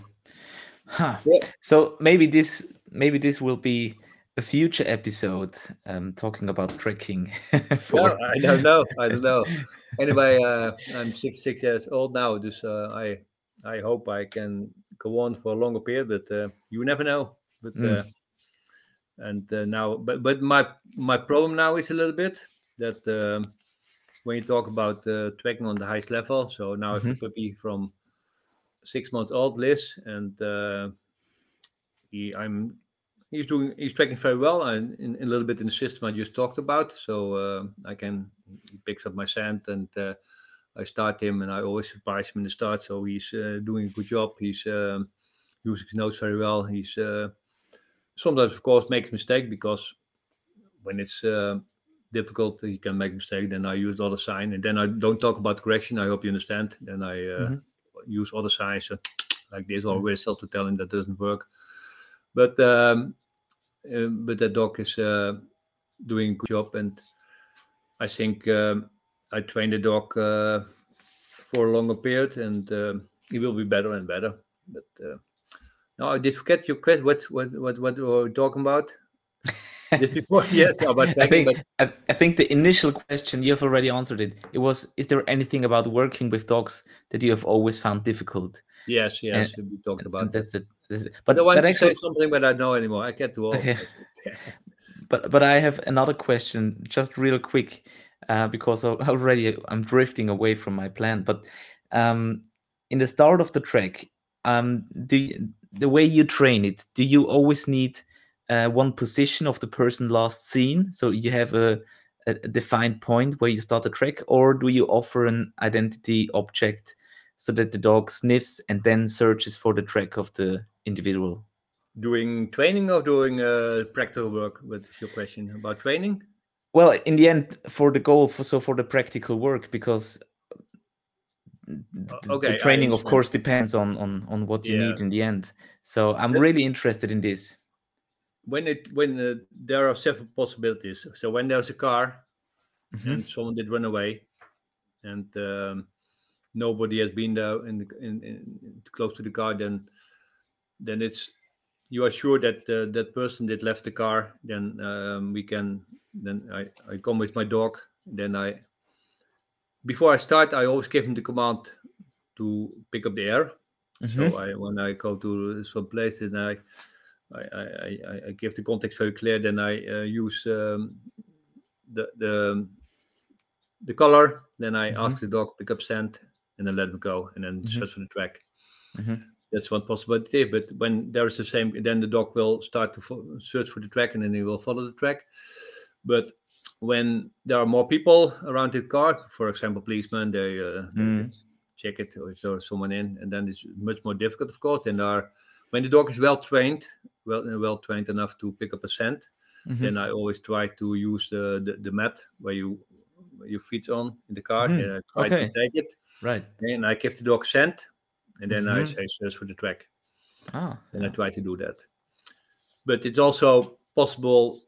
Huh. Yeah. So maybe this maybe this will be a future episode um, talking about trekking. for, Well, I don't know. I don't know. Anyway, uh, I'm 66 years old now, dus uh, I I hope I can go on for a longer period, but uh, you never know. But Mm. uh, and uh, now, but but my my problem now is a little bit that um, when you talk about uh, tracking on the highest level, so now I have a puppy from six months old, Liz, and uh, he I'm he's doing he's tracking very well and in, in a little bit in the system I just talked about. So uh, I can he picks up my scent and uh, I start him and I always surprise him in the start. So he's uh, doing a good job. He's um, using his nose very well. He's uh, sometimes of course makes mistake because when it's uh, difficult he can make a mistake. Then I use other sign and then I don't talk about correction. I hope you understand. Then I uh, Mhm. use other signs uh, like this or whistle to tell him that doesn't work. But um, but that dog is uh, doing a good job, and I think um, I trained the dog uh, for a longer period, and he will be better and better. But uh, no, I did forget your question. What what what what were we talking about? Yes, about I think I, I think the initial question you have already answered it. It was: Is there anything about working with dogs that you have always found difficult? but yes, yes, we talked about. that's it. But But I want to actually, say something, but I know anymore. I get too old. Okay. But but I have another question, just real quick, uh, because already I'm drifting away from my plan. But um, in the start of the track, um, do you, the way you train it, do you always need uh, one position of the person last seen, so you have a, a a defined point where you start the track, or do you offer an identity object so that the dog sniffs and then searches for the track of the individual? doing training or doing uh, practical work? What is your question about training? Well, in the end, for the goal, for so for the practical work, because th- th- okay, the training, of course, depends on on on what you need in the end. So I'm really interested in this. when it when uh, there are several possibilities so when there's a car Mhm. and someone did run away and um, nobody has been there in, in, in close to the car then then it's you are sure that uh, that person did left the car then um, we can then I, I come with my dog then i before i start i always give him the command to pick up the air Mhm. so I, when I go to some place, then I, I, I, I, give the context very clear. Then I uh, use um, the the the color. Then I ask the dog pick up scent, and then let him go, and then Mhm. search for the track. That's one possibility. But when there is the same, then the dog will start to fo- search for the track, and then he will follow the track. But when there are more people around the car, for example, policemen, they, uh, Mm. check it or if there's someone in, and then it's much more difficult, of course. And are, when the dog is well trained, well well trained enough to pick up a scent, Mhm. then I always try to use the the, the mat where you where your feet on in the car, Mhm. and I try Okay. to take it, Right. and I give the dog scent, and then I Mhm. say search for the track Ah. and I try to do that. But it's also possible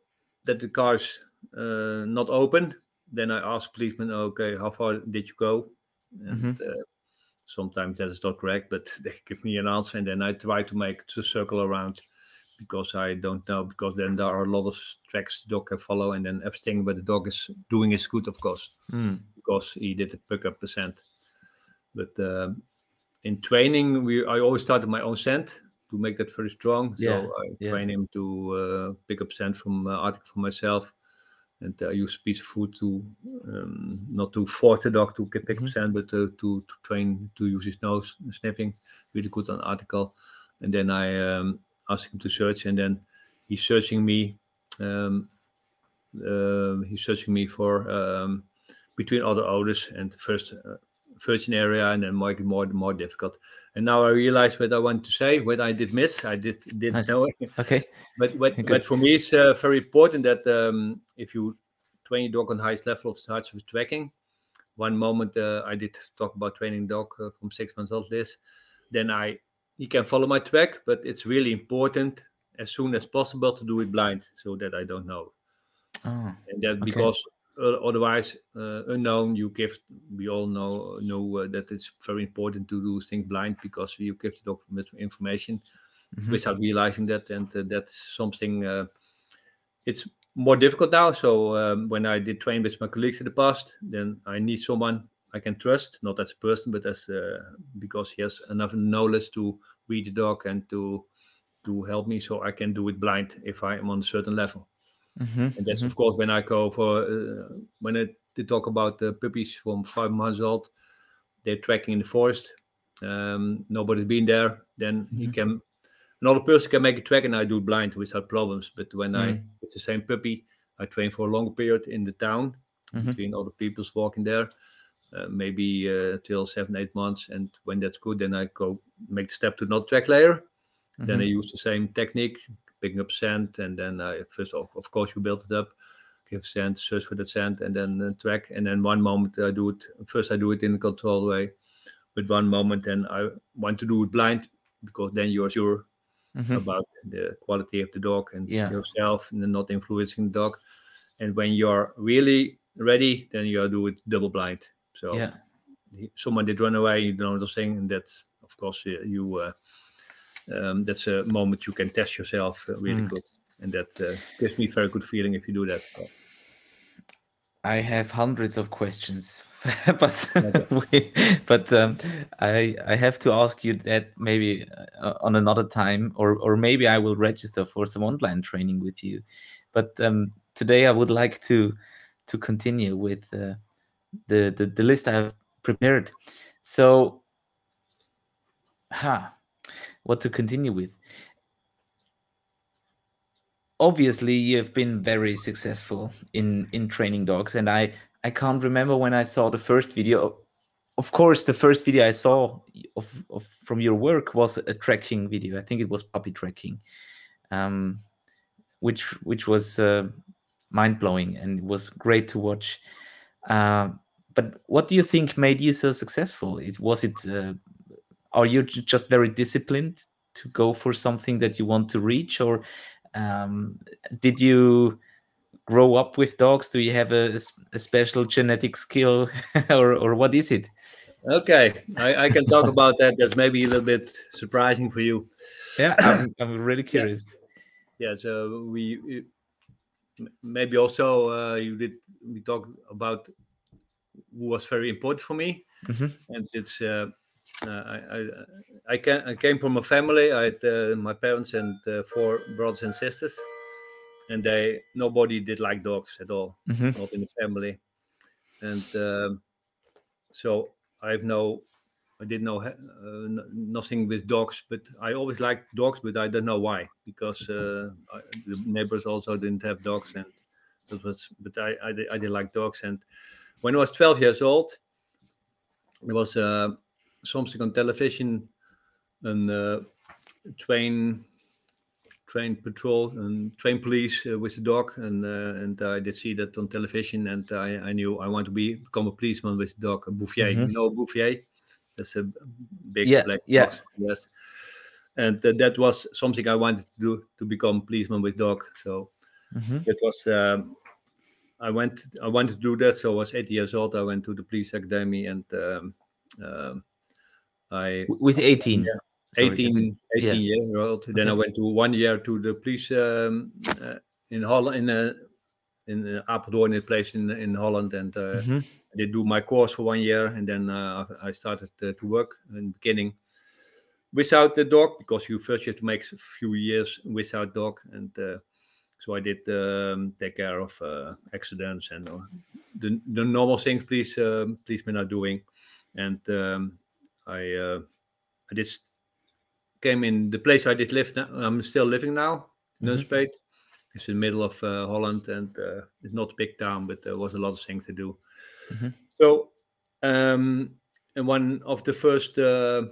that the car's uh, not open. Then I ask policemen, okay, how far did you go? And Mhm. uh, sometimes that is not correct, but they give me an answer, and then I try to make a circle around because I don't know. Because then there are a lot of tracks the dog can follow, and then everything what the dog is doing is good, of course Mm. because he did the pick up percent. But um, in training, we I always start with my own scent to make that very strong. So Yeah, I yeah. train him to uh, pick up scent from uh, article for myself. and I use a piece of food to um, not to force the dog to pick Mhm. up scent, but to, to to train to use his nose sniffing. Really good on article, and then I um, ask him to search, and then he's searching me. Um, uh, he's searching me for um, between other odors and first uh, virgin area, and then make it more and more difficult. And now I realize what I want to say, what I did miss. I did didn't Nice. know. Okay. But but, Good. but for me, it's uh, very important that um, if you train your dog on highest level of starts with tracking, one moment uh, I did talk about training dog uh, from six months old this, then I he can follow my track, but it's really important as soon as possible to do it blind so that I don't know Oh, and that Okay. because otherwise uh, unknown. You give we all know know uh, that it's very important to do things blind because you give the dog information Mhm. without realizing that and uh, that's something uh, it's more difficult now. So um, when i did train with my colleagues in the past then i need someone i can trust not as a person but as uh, because he has enough knowledge to read the dog and to to help me so i can do it blind if i am on a certain level Mhm, and that's of course when I go for uh, when I did talk about the puppies from five months old, they're tracking in the forest. Um, nobody's been there. Then he Mhm. can another person can make a track, and I do blind without problems. But when I Mm. with the same puppy, I train for a longer period in the town Mhm. between other people's walking there, uh, maybe uh, till seven eight months. And when that's good, then I go make the step to another track layer. Then I use the same technique, picking up sand, and then I first of, of course you build it up, give sand, search for that sand, and then uh, track. And then one moment I do it. First I do it in a controlled way, but one moment then I want to do it blind because then you're sure Mhm. about the quality of the dog and Yeah. yourself, and not influencing the dog. And when you're really ready, then you do it double blind. So Yeah. someone did run away, you know the thing, and that's of course uh, you. Uh, um, that's a moment you can test yourself uh, really Mm. good, and that uh, gives me very good feeling if you do that. I have hundreds of questions, but we, but um, I I have to ask you that maybe uh, on another time, or or maybe I will register for some online training with you. But um, today I would like to to continue with uh, the, the the list I have prepared. So, ha, what to continue with? obviously you've been very successful in in training dogs and i i can't remember when i saw the first video. Of course the first video i saw of, of from your work was a tracking video. I think it was puppy tracking um which which was uh, mind-blowing and it was great to watch. Uh, but what do you think made you so successful? It was it uh, are you just very disciplined to go for something that you want to reach? Or um, did you grow up with dogs? Do you have a special genetic skill? Or, or what is it? Okay, I, I can talk about that. That's maybe a little bit surprising for you. yeah i'm, I'm really curious. Yeah, so we maybe also uh, you did we talked about who was very important for me, Mhm. and it's uh, I, I I can I came from a family. I had uh, my parents and uh, four brothers and sisters, and they nobody did like dogs at all, Mhm. not in the family, and um, so I have no. I didn't know uh, nothing with dogs, but I always liked dogs, but I don't know why. Because uh, I, the neighbors also didn't have dogs, and that was. But I, I, did, I did like dogs, and when I was 12 years old, there was uh, something on television, and uh, train, train patrol and train police uh, with the dog, and uh, and I did see that on television, and I, I knew I want to be become a policeman with the dog, a Bouvier. Mhm. You know Bouvier? That's a big Yeah, black yeah. box. Yes. And uh, that was something I wanted to do to become policeman with dog. So Mhm. it was um, I went I wanted to do that. So I was 80 years old. I went to the police academy and um, um, I with 18 Yeah. Sorry, 18, 18 Yeah. years old. Then I went to one year to the police um, uh, in Holland in uh, in uh, Apeldoorn, a place in in Holland, and uh, Mhm. I did do my course for one year, and then uh, I started uh, to work in the beginning without the dog because you first you have to make a few years without dog, and uh, so I did um, take care of uh, accidents and uh, the the normal things police um, policemen are doing, and um, I uh, I just came in the place I did live. Now, I'm still living now, Mhm. Nunspeet. It's in the middle of uh, Holland, and uh, it's not a big town, but there was a lot of things to do. Mhm. So, um, and one of the first uh,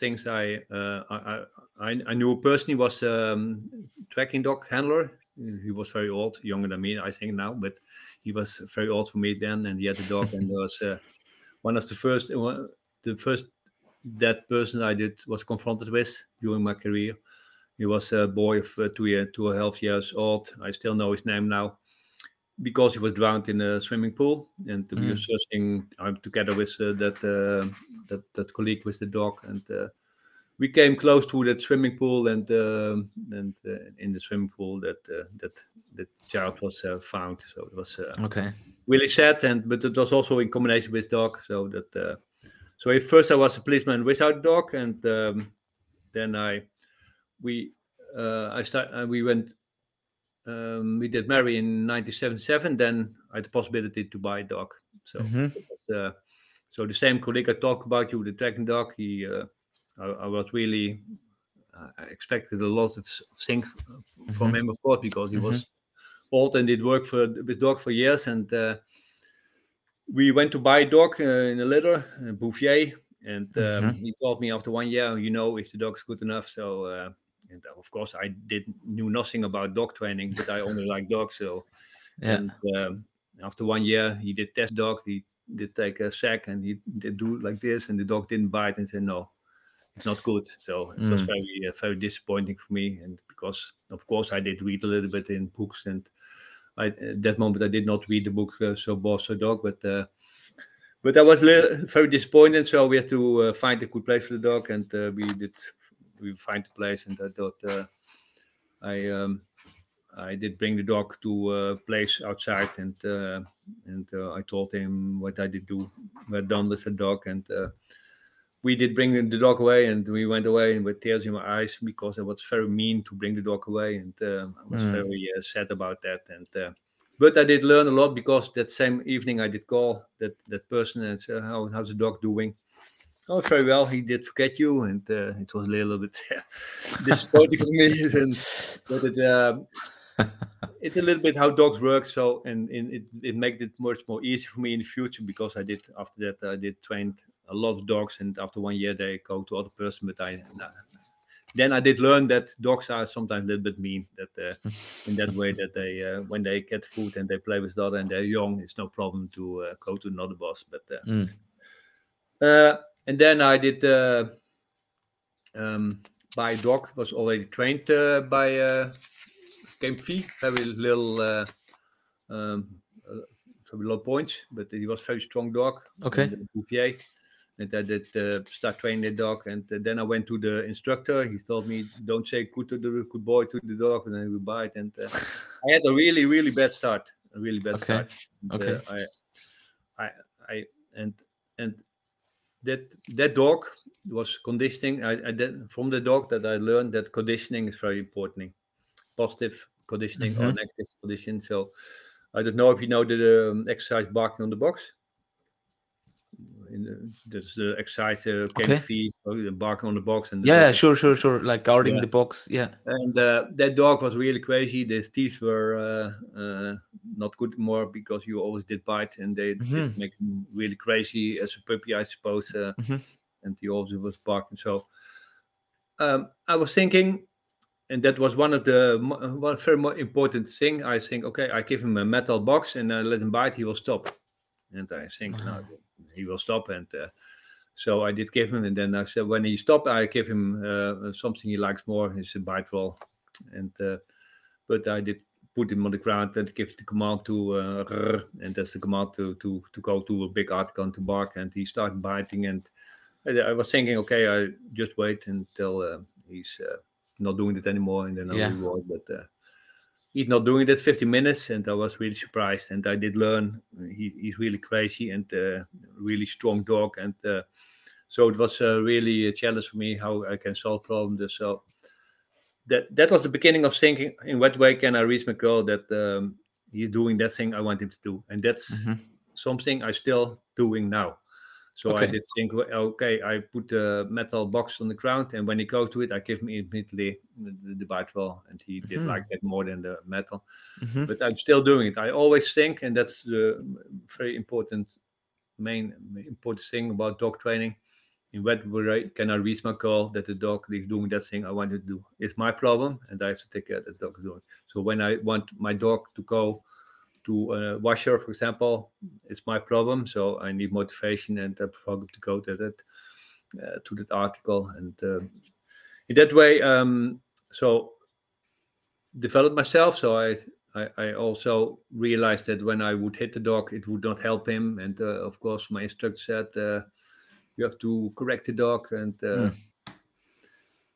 things I, uh, I I I knew personally was um, tracking dog handler. He was very old, younger than me, I think now, but he was very old for me then, and he had a dog, and there was uh, one of the first one- the first that person I did was confronted with during my career. He was a boy of uh, two year, two and a half years old. I still know his name now because he was drowned in a swimming pool, and we were Mm. searching uh, together with uh, that uh, that that colleague with the dog, and uh, we came close to that swimming pool, and um and uh, in the swimming pool that uh, that that child was uh, found. So it was uh, Okay. really sad and but it was also in combination with dog so that uh, so at first i was a policeman without dog and um, then i we uh, i start uh, we went um, we did marry in 1977 then i had the possibility to buy a dog so Mhm. uh, so the same colleague i talked about you the tracking dog he uh, I, I was really uh, i expected a lot of things from Mhm. him of course because he Mhm. was old and did work for with dog for years and uh, we went to buy a dog uh, in a litter uh, bouvier and um, Mhm. he told me after one year you know if the dog's good enough so uh, and of course i did knew nothing about dog training but i only like dogs so Yeah. and um, after one year he did test dog he did take a sack and he did do like this and the dog didn't bite and said no it's not good so it was Mm. very uh, very disappointing for me and because of course i did read a little bit in books and I, at that moment i did not read the book uh, so boss so dog but uh, but i was li- very disappointed so we had to uh, find a good place for the dog and we did we find the place and i thought i um I did bring the dog to a place outside, and and I told him what I did do, what done with the dog, and we did bring the dog away, and we went away and with tears in my eyes because I was very mean to bring the dog away, and uh, I was Mm. very uh, sad about that. And uh, but I did learn a lot because that same evening I did call that that person and say, "How how's the dog doing?" Oh, very well. He did forget you, and uh, it was a little bit disappointing for me. And but it um, it's a little bit how dogs work. So and, and it it makes it much more easy for me in the future because I did after that I did trained a lot of dogs, and after one year they go to other person. But I then I did learn that dogs are sometimes a little bit mean. That uh, in that way that they uh, when they get food and they play with the other and they're young, it's no problem to uh, go to another boss. But uh, Mm. uh, and then I did uh, um, buy a dog. Was already trained uh, by KNPV. Very little, uh, um, uh, very low points, but he was very strong dog. Okay. Bouvier. And I did uh, start training the dog, and uh, then I went to the instructor. He told me, "Don't say good to the good boy to the dog, and then he will bite." And uh, I had a really, really bad start. A really bad Okay. start. And, Okay. uh, I, I, I, and and that that dog was conditioning. I, I did, from the dog that I learned that conditioning is very important. Positive conditioning or Mhm. negative conditioning. So I don't know if you know the um, exercise barking on the box. In the, that's the exercise uh, Okay. KNPV uh, barking on the box and the Yeah, sure, sure, sure. Like guarding Yeah. the box. Yeah. and uh, that dog was really crazy. His teeth were uh, uh, not good more because you always did bite, and they Mhm. make him really crazy as a puppy, I suppose. Uh, Mhm. And he always was barking. So um, I was thinking, and that was one of the one very important thing. I think, okay, I give him a metal box and I let him bite. He will stop. And I think, no, he will stop. And uh, so I did give him, and then I said, when he stopped, I give him uh, something he likes more. It's a bite roll, and uh, but I did put him on the ground and give the command to uh, and that's the command to to to go to a big article and to bark, and he started biting, and I, I was thinking, okay, I just wait until uh, he's uh, not doing it anymore, and then Yeah. reward. But uh, he's not doing it 50 minutes, and I was really surprised, and I did learn he, he's really crazy and uh, really strong dog, and uh, so it was uh, really a challenge for me how I can solve problems. So that that was the beginning of thinking in what way can I reach my goal that um, he's doing that thing I want him to do, and that's Mhm. something I still doing now. So I did think, okay, I put the metal box on the ground, and when he goes to it, I give him immediately the, the, the and he did Mhm. like that more than the metal. Mhm. But I'm still doing it. I always think, and that's the very important, main important thing about dog training. In what way can I reach my goal that the dog is doing that thing I want to do? It's my problem, and I have to take care that the dog is doing. So when I want my dog to go to a washer, for example, it's my problem. So I need motivation and a program to go to that uh, to that article, and um in that way, um, so develop myself. So I, I I also realized that when I would hit the dog, it would not help him, and uh, of course my instructor said uh, you have to correct the dog and. Uh, Mm.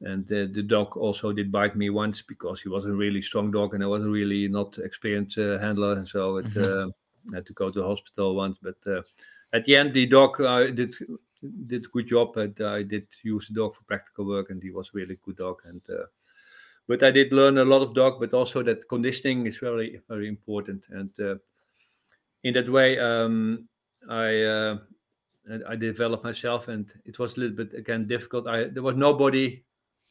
And uh, the dog also did bite me once because he was a really strong dog and I was a really not experienced uh, handler. And so it Mhm. uh, I had to go to the hospital once. But uh, at the end, the dog uh, did did a good job. And I did use the dog for practical work, and he was a really good dog. And uh, but I did learn a lot of dog, but also that conditioning is very very important. And uh, in that way, um, I. Uh, I developed myself, and it was a little bit again difficult. I there was nobody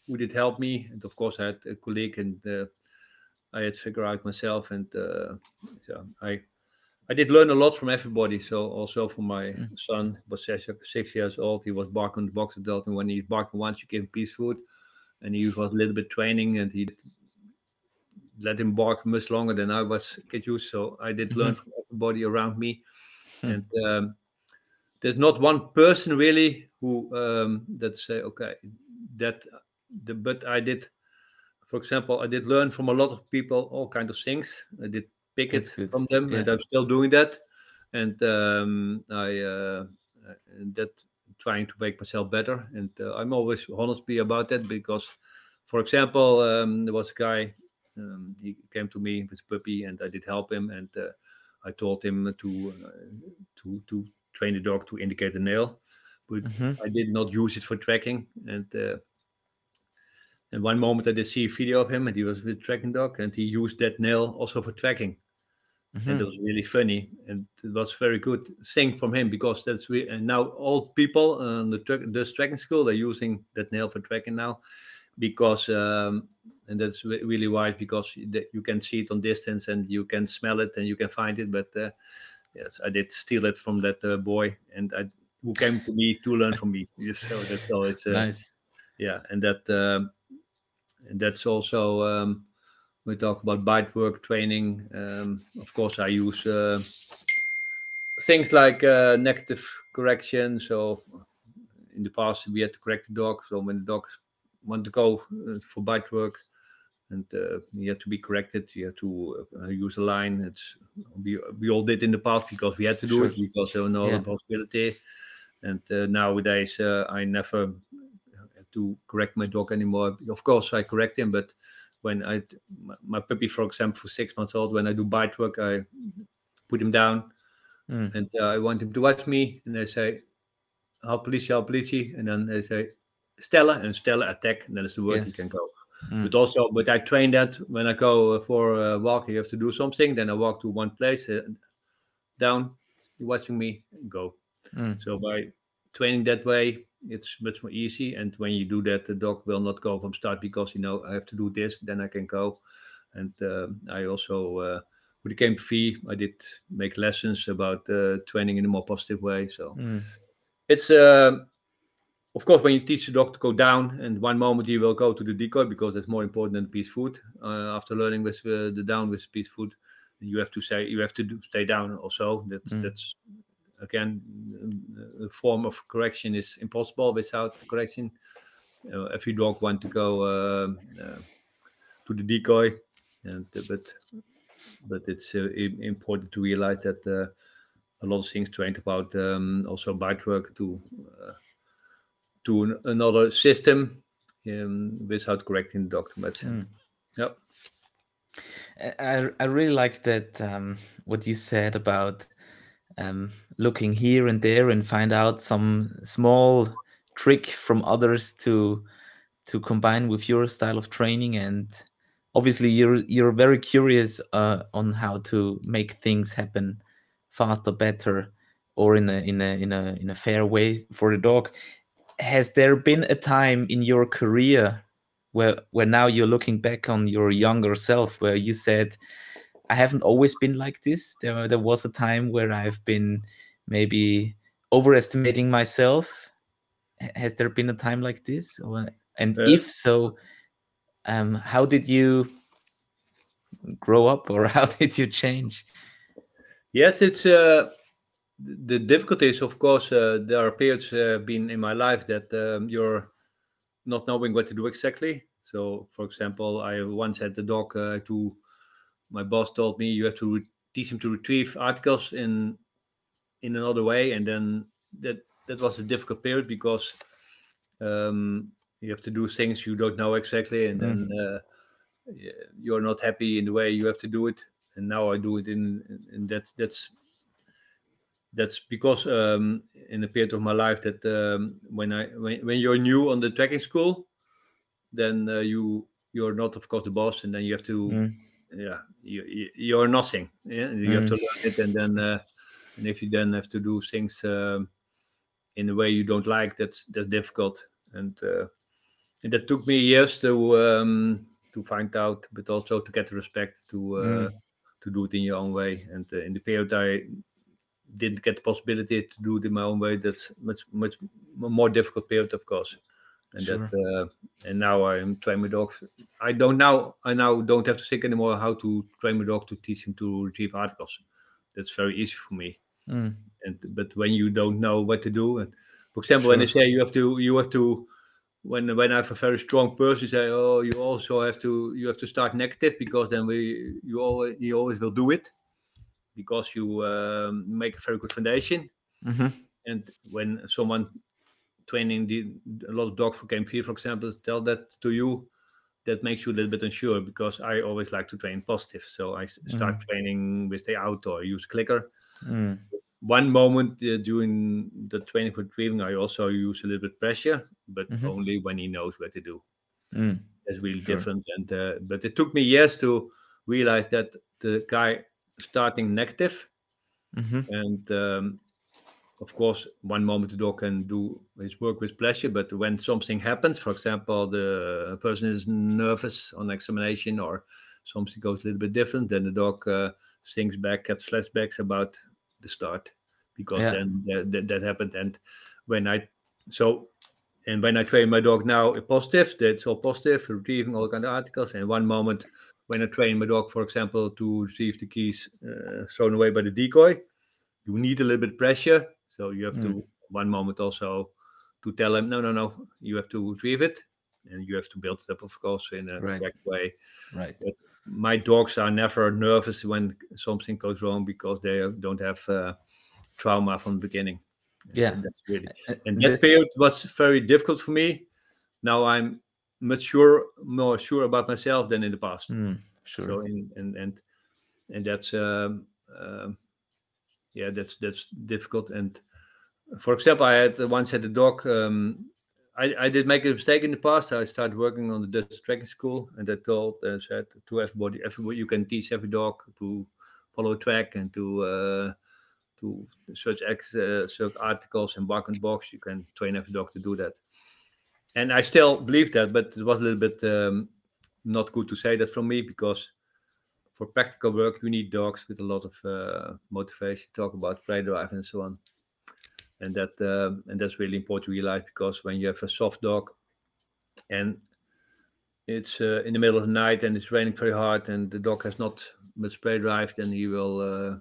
who did help me, and of course I had a colleague, and uh, I had to figure out myself, and uh, so I I did learn a lot from everybody. So also from my Mm. son, was six, six years old. He was barking the box adult, and when he barked once, you give him piece food, and he was a little bit training, and he let him bark much longer than I was get used. So I did learn from everybody around me, Hmm. and um, there's not one person really who um, that say okay that the but I did for example I did learn from a lot of people all kind of things. I did pick it from them and I'm still doing that. And um, I uh, that trying to make myself better. And uh, I'm always honestly about that because for example um, there was a guy um, he came to me with a puppy and I did help him and uh, I told him to uh, to to train the dog to indicate the nail, but Mhm. I did not use it for tracking. And uh, and one moment I did see a video of him, and he was with tracking dog, and he used that nail also for tracking, and it was really funny, and it was very good thing from him because that's we and now old people on the track, this tracking school they're using that nail for tracking now because um, and that's really wise because you you can see it on distance and you can smell it and you can find it. But uh, yes i did steal it from that uh, boy and i who came to me to learn from me. Yes, so that's always uh, Nice. yeah and that um, and that's also um, we talk about bite work training. Um, of course i use uh, things like uh, negative correction. So in the past we had to correct the dog. So when the dog want to go uh, for bite work and uh, you have to be corrected you have to uh, use a line. It's we, we all did in the past because we had to do Sure. it because there was no Yeah. other possibility. And uh, nowadays uh, i never to correct my dog anymore of course i correct him but when i my, my puppy for example for six months old when i do bite work i put him down Mm. and uh, I want him to watch me, and they say, "How politie, how politie," and then they say, "Stella," and Stella attack, and that is the word Yes. he can go. Mm. But also, but I train that when I go for a walk, you have to do something. Then I walk to one place, uh, down, you're watching me, go. Mm. So by training that way, it's much more easy. And when you do that, the dog will not go from start because you know I have to do this, then I can go. And uh, I also, uh, with the game fee, I did make lessons about uh, training in a more positive way. So Mm. it's uh, of course when you teach the dog to go down, and one moment he will go to the decoy because that's more important than piece food. Uh, after learning with uh, the down with piece food, you have to say you have to do, stay down also. That's Mm. that's again the form of correction is impossible without correction. Uh, every dog want to go uh, uh, to the decoy, and uh, but but it's uh, important to realize that uh, a lot of things trained about um, also bite work to uh, to an, another system um, without correcting the dog too much. Mm. Yep. I, I I really like that um, what you said about um, looking here and there and find out some small trick from others to to combine with your style of training. And obviously you're you're very curious uh, on how to make things happen faster better or in a in a in a in a fair way for the dog. Has there been a time in your career where where now you're looking back on your younger self where you said i haven't always been like this. There there was a time where i've been maybe overestimating myself. Has there been a time like this? And uh, if so um, how did you grow up or how did you change? Yes it's uh, the difficulties of course uh, there are periods uh, been in my life that um, you're not knowing what to do exactly. So for example i once had the dog uh, to my boss told me you have to teach him to retrieve articles in in another way and then that that was a difficult period because um, you have to do things you don't know exactly and then mm. uh, you're not happy in the way you have to do it and now i do it in and that that's that's because um, in a period of my life that um, when i when, when you're new on the tracking school then uh, you you're not of course the boss and then you have to mm. Yeah you, you are nothing yeah you mm. have to mm. learn it and then uh, and if you then have to do things um, in a way you don't like that's that's difficult and uh, and that took me years to um, to find out, but also to get the respect to uh, mm. to do it in your own way. And uh, in the period I didn't get the possibility to do it in my own way, that's much much more difficult period, of course. And sure. that uh, and now I'm training my dog. I don't now I now don't have to think anymore how to train my dog to teach him to retrieve articles. That's very easy for me. Mm. And but when you don't know what to do, and for example, sure. when they say you have to you have to when when I have a very strong person say, oh, you also have to you have to start negative because then we you always you always will do it because you um, make a very good foundation. Mm-hmm. And when someone training the, a lot of dogs for game fear, for example, tell that to you, that makes you a little bit unsure because I always like to train positive. So I start mm-hmm. training with the outdoor, use clicker. Mm one moment uh, during the training for retrieving, I also use a little bit pressure, but mm-hmm. only when he knows what to do. Mm. That's really sure. different. And uh, but it took me years to realize that the guy starting negative, mm-hmm. and um, of course, one moment the dog can do his work with pleasure, but when something happens, for example, the person is nervous on examination or something goes a little bit different, then the dog uh, thinks back, gets flashbacks about the start because yeah. then that, that, that, happened. And when I so and when I train my dog now it's positive, that's all positive, retrieving all kind of articles. And one moment when I train my dog, for example, to retrieve the keys uh, thrown away by the decoy, you need a little bit pressure. So you have mm. to one moment also to tell them, no, no, no, you have to retrieve it. And you have to build it up, of course, in a right. correct way. Right. But my dogs are never nervous when something goes wrong because they don't have uh, trauma from the beginning. Yeah, and that's really and that period was very difficult for me. Now I'm mature, more sure about myself than in the past. Mm, sure. So in, and and and that's um, uh, yeah, that's that's difficult. And for example, I had once had a dog. Um, I, I did make a mistake in the past. I started working on the Dutch tracking school, and I told uh, said to everybody, everybody, you can teach every dog to follow track and to uh, to search X, uh, search articles and bark and box. You can train every dog to do that. And I still believe that, but it was a little bit um, not good to say that from me because for practical work you need dogs with a lot of uh, motivation. Talk about prey drive and so on and that uh, and that's really important to realize because when you have a soft dog and it's uh, in the middle of the night and it's raining very hard and the dog has not much prey drive then he will uh,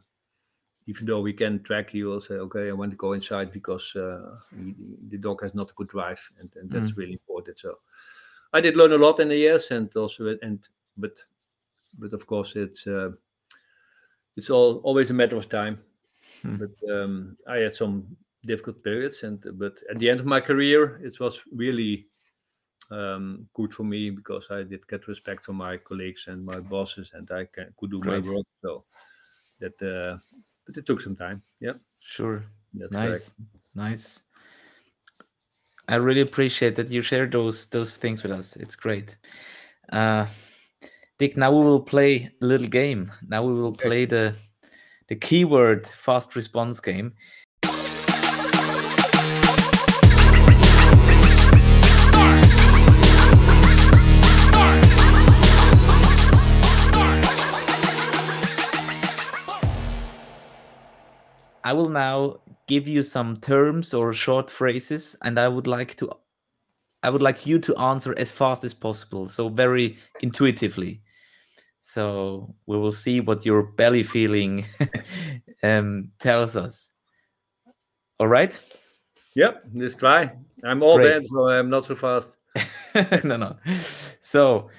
even though we can track he will say okay i want to go inside because uh, he, the dog has not a good drive and, and that's mm. really important so i did learn a lot in the years and also and but but of course it's uh, it's all always a matter of time mm. but um, i had some difficult periods and but at the end of my career it was really um, good for me because I did get respect from my colleagues and my bosses and I can, could do Great. my work so that uh, but it took some time yeah sure that's nice correct. nice I really appreciate that you share those those things with us. It's great. Uh, Dick, now we will play a little game. Now we will play the the keyword fast response game. I will now give you some terms or short phrases, and I would like to I would like you to answer as fast as possible, so very intuitively. So we will see what your belly feeling um, tells us. All right? Yep, let's try. I'm all Great. dead, so I'm not so fast. no, no. So,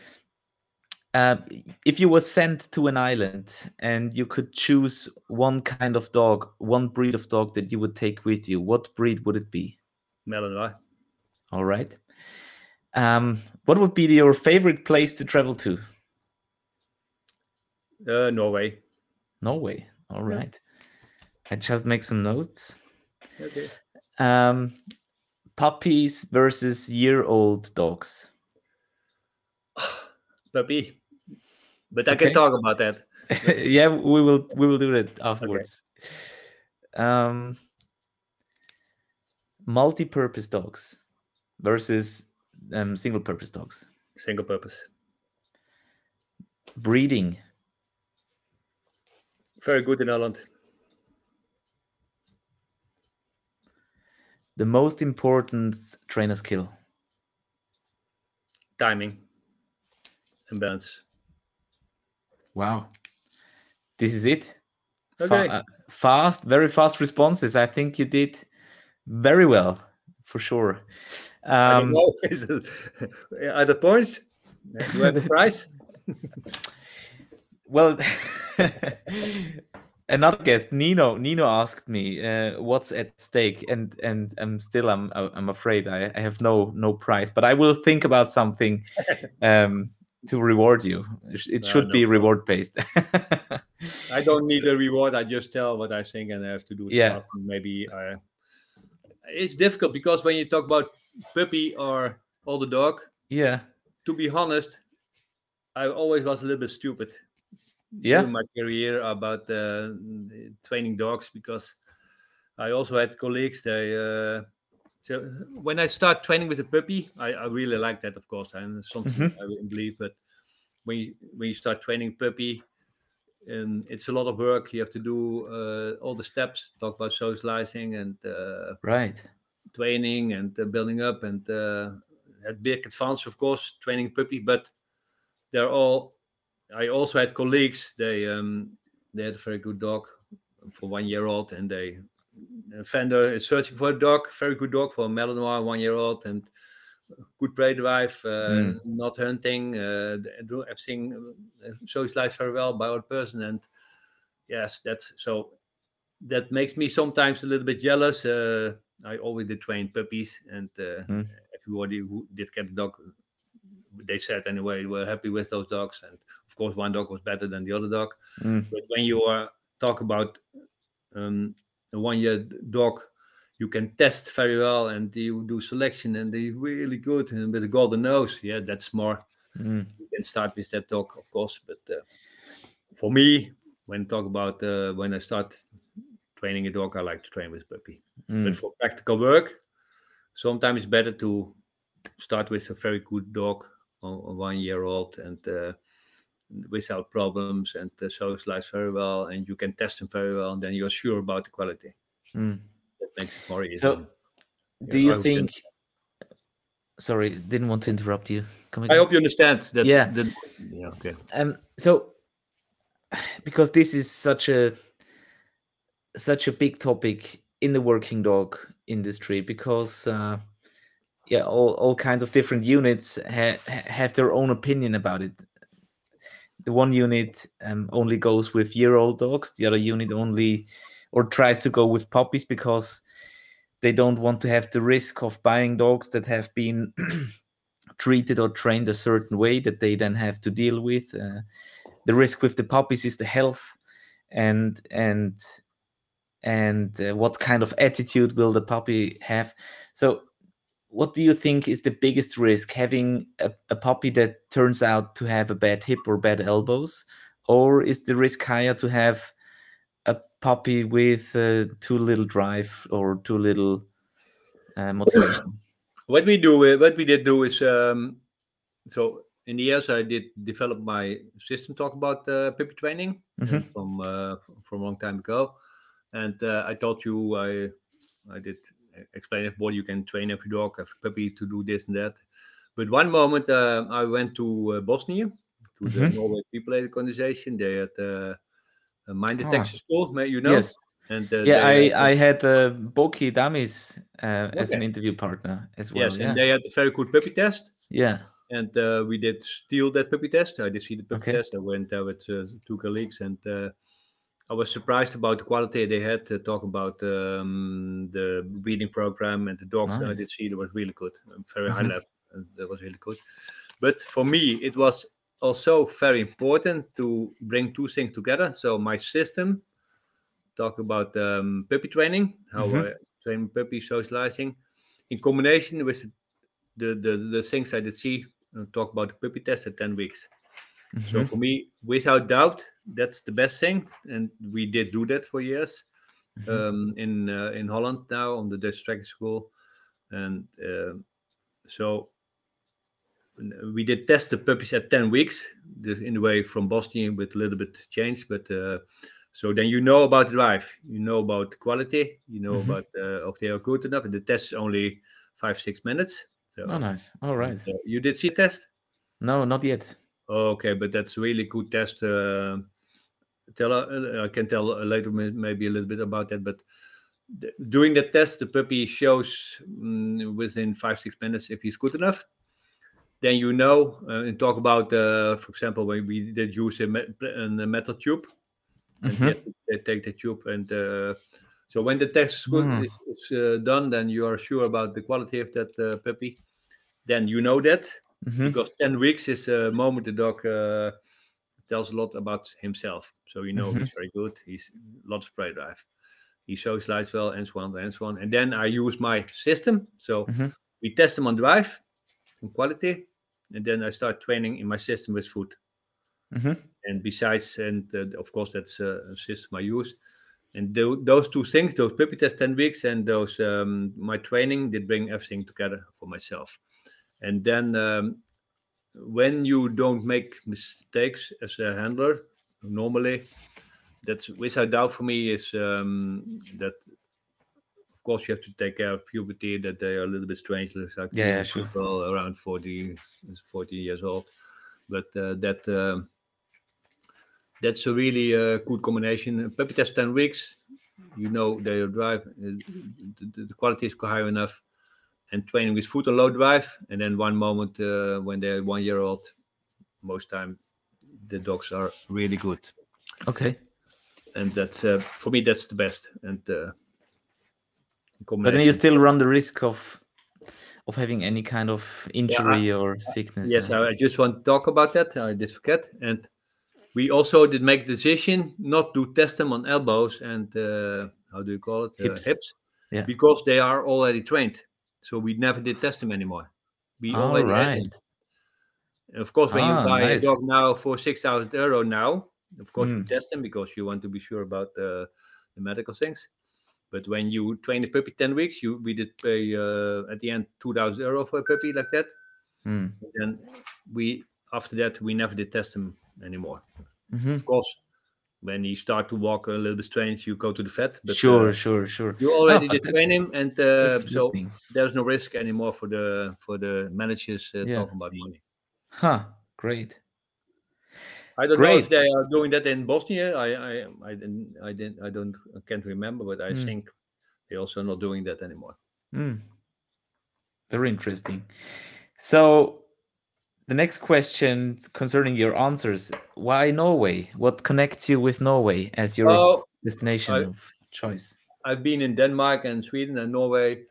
uh, if you were sent to an island and you could choose one kind of dog, one breed of dog that you would take with you, what breed would it be? Malinois. All right. Um, what would be your favorite place to travel to? Uh, Norway. Norway. All Yeah. I just make some notes. Okay. Um, puppies versus year-old dogs. Puppy. But I Okay. can talk about that. yeah, we will we will do that afterwards. Um, multi-purpose dogs versus um, single-purpose dogs. Single purpose. Breeding. Very good in Ireland. The most important trainer skill. Timing. And balance. Wow. This is it. Fa- Okay. uh, fast, very fast responses. I think you did very well, for sure. Um, know. Is it, are the points? Do you have a prize? well, another guest, Nino. Nino asked me, uh, "What's at stake?" And and I'm still, I'm I'm afraid I, I have no no prize, but I will think about something um, to reward you. It sh- It No, should no be reward based. I don't need a reward. I just tell what I think and I have to do it Yeah. Maybe uh, it's difficult because when you talk about puppy or older dog, yeah, to be honest, I always was a little bit stupid yeah, during my career about uh, training dogs because I also had colleagues. They uh, so when I start training with a puppy, I, I really like that, of course, and it's something Mhm. I really believe. But when you, when you start training puppy, and it's a lot of work. You have to do uh, all the steps. Talk about socializing and uh, right. training and uh, building up and uh, at big advance, of course, training puppy. But they're all. I also had colleagues. They um, they had a very good dog for one year old, and they a vendor is searching for a dog, very good dog for a Malinois, one year old, and good prey drive, uh, Mm. not hunting, uh, do everything uh, socialize very well by other person, and yes, that's so. That makes me sometimes a little bit jealous. Uh, I always did train puppies, and uh, Mm. everybody who did get a dog, they said anyway, were happy with those dogs. And of course, one dog was better than the other dog. Mm. But when you are talk about um, a one-year dog, you can test very well, and you do selection, and they really good, and with a golden nose, yeah, that's more. Mm. You can start with that dog, of course. But uh, for me, when talk about uh, when I start training a dog, I like to train with puppy. Mm. But for practical work, sometimes it's better to start with a very good dog, a one year old, and uh, without problems, and uh, socialize very well, and you can test them very well, and then you're sure about the quality. Mm. That makes it more easy. So, Do you hope think? Sorry, didn't want to interrupt you. Come I hope you understand that. Yeah. that- yeah. Okay. Um, so because this is such a such a big topic in the working dog industry, because uh, yeah, all all kinds of different units ha- have their own opinion about it. The one unit um, only goes with year old dogs. The other unit only or tries to go with puppies because they don't want to have the risk of buying dogs that have been treated or trained a certain way that they then have to deal with. Uh, the risk with the puppies is the health and and and uh, what kind of attitude will the puppy have so what do you think is the biggest risk having a, a puppy that turns out to have a bad hip or bad elbows? Or is the risk higher to have a puppy with uh, too little drive or too little uh, motivation? What we do uh, what we did do is um, so in the years I did develop my system talk about uh, puppy training Mhm. from uh, from a long time ago. And uh, I told you I I did explain what you can train every dog every puppy to do this and that but one moment uh, I went to uh, Bosnia to the Mhm. Norway People Aid Organization they had uh, a mine Ah. detection school may you know yes and uh, yeah i had- i had uh, boki damis uh, as an interview partner as well yes yeah and they had a very good puppy test yeah and uh, we did steal that puppy test. I did see the puppy Okay. test. I went there with uh, two colleagues, and uh, I was surprised about the quality they had to talk about um, the breeding program and the dogs. I did see it was really good, um, very high Mhm. level. That was really good. But for me, it was also very important to bring two things together. So my system, talk about um, puppy training, how Mhm. I train puppy socializing, in combination with the the, the things I did see uh, talk about the puppy test at 10 weeks. So Mhm. for me, without doubt, that's the best thing. And we did do that for years Mhm. um, in uh, in Holland now on the Dutch Track school. And um so we did test the puppies at 10 weeks the- in the way from Bosnia with a little bit change. But uh, so then you know about the drive, you know about quality, you know Mhm. about uh, if they are good enough. And the test is only five, six minutes. So oh nice all right uh, you did see test? no not yet Okay, but that's really good test. Uh, tell uh, I can tell uh, later maybe a little bit about that. But th- doing the test, the puppy shows mm, within five six minutes if he's good enough. Then you know uh, and talk about, uh, for example, when we did use a, a metal tube, and Mhm. you have take the tube and. Uh, so when the test is, good, Mm. is, is uh, done, then you are sure about the quality of that uh, puppy. Then you know that, Mhm. because 10 weeks is a moment the dog uh, tells a lot about himself. So you know Mhm. he's very good. He's lots of prey drive. He shows socializes well, and so on, and so on. And then I use my system. So Mhm. we test them on drive and quality, and then I start training in my system with food. Mhm. And besides, and uh, of course that's uh, a system I use. And tho- those two things, those puppy test 10 weeks and those um, my training, did bring everything together for myself. And then um, when you don't make mistakes as a handler, normally, that's without doubt for me is um, that. Of course, you have to take care of puberty. That they are a little bit strange, like Yeah, yeah, sure. people around 40, 40 years old. But uh, that um that's a really uh, good combination. Puppy test ten weeks, you know they drive. Uh, the, the quality is high enough, and training with foot and low drive, and then one moment uh, when they're one year old, most time the dogs are really good, okay and that's uh, for me that's the best. And uh, but then you still run the risk of of having any kind of injury or sickness Yes, uh, I I just want to talk about that. I did forget. And we also did make decision not to test them on elbows and uh, how do you call it? Uh, Hips. hips. Yeah. Because they are already trained. So we never did test them anymore. We all already had right them. And of course, when Ah, you buy nice. a dog now for 6,000 euro now, of course, you Mm. test them because you want to be sure about uh, the medical things. But when you train a puppy 10 weeks, you we did pay uh, at the end 2,000 euro for a puppy like that Mm. and we after that we never did test him anymore Mhm. of course when he start to walk a little bit strange you go to the vet but sure uh, sure sure you already Ah, did train him and uh, so thing. there's no risk anymore for the for the managers uh, Yeah. talking about money huh great i don't know if they are doing that in bosnia i i i didn't i didn't i don't I can't remember but i Mm. think they're also not doing that anymore Mm. Very interesting. So, the next question concerning your answers: Why Norway? What connects you with Norway as your oh destination I- of choice? I've been in Denmark and Sweden and Norway.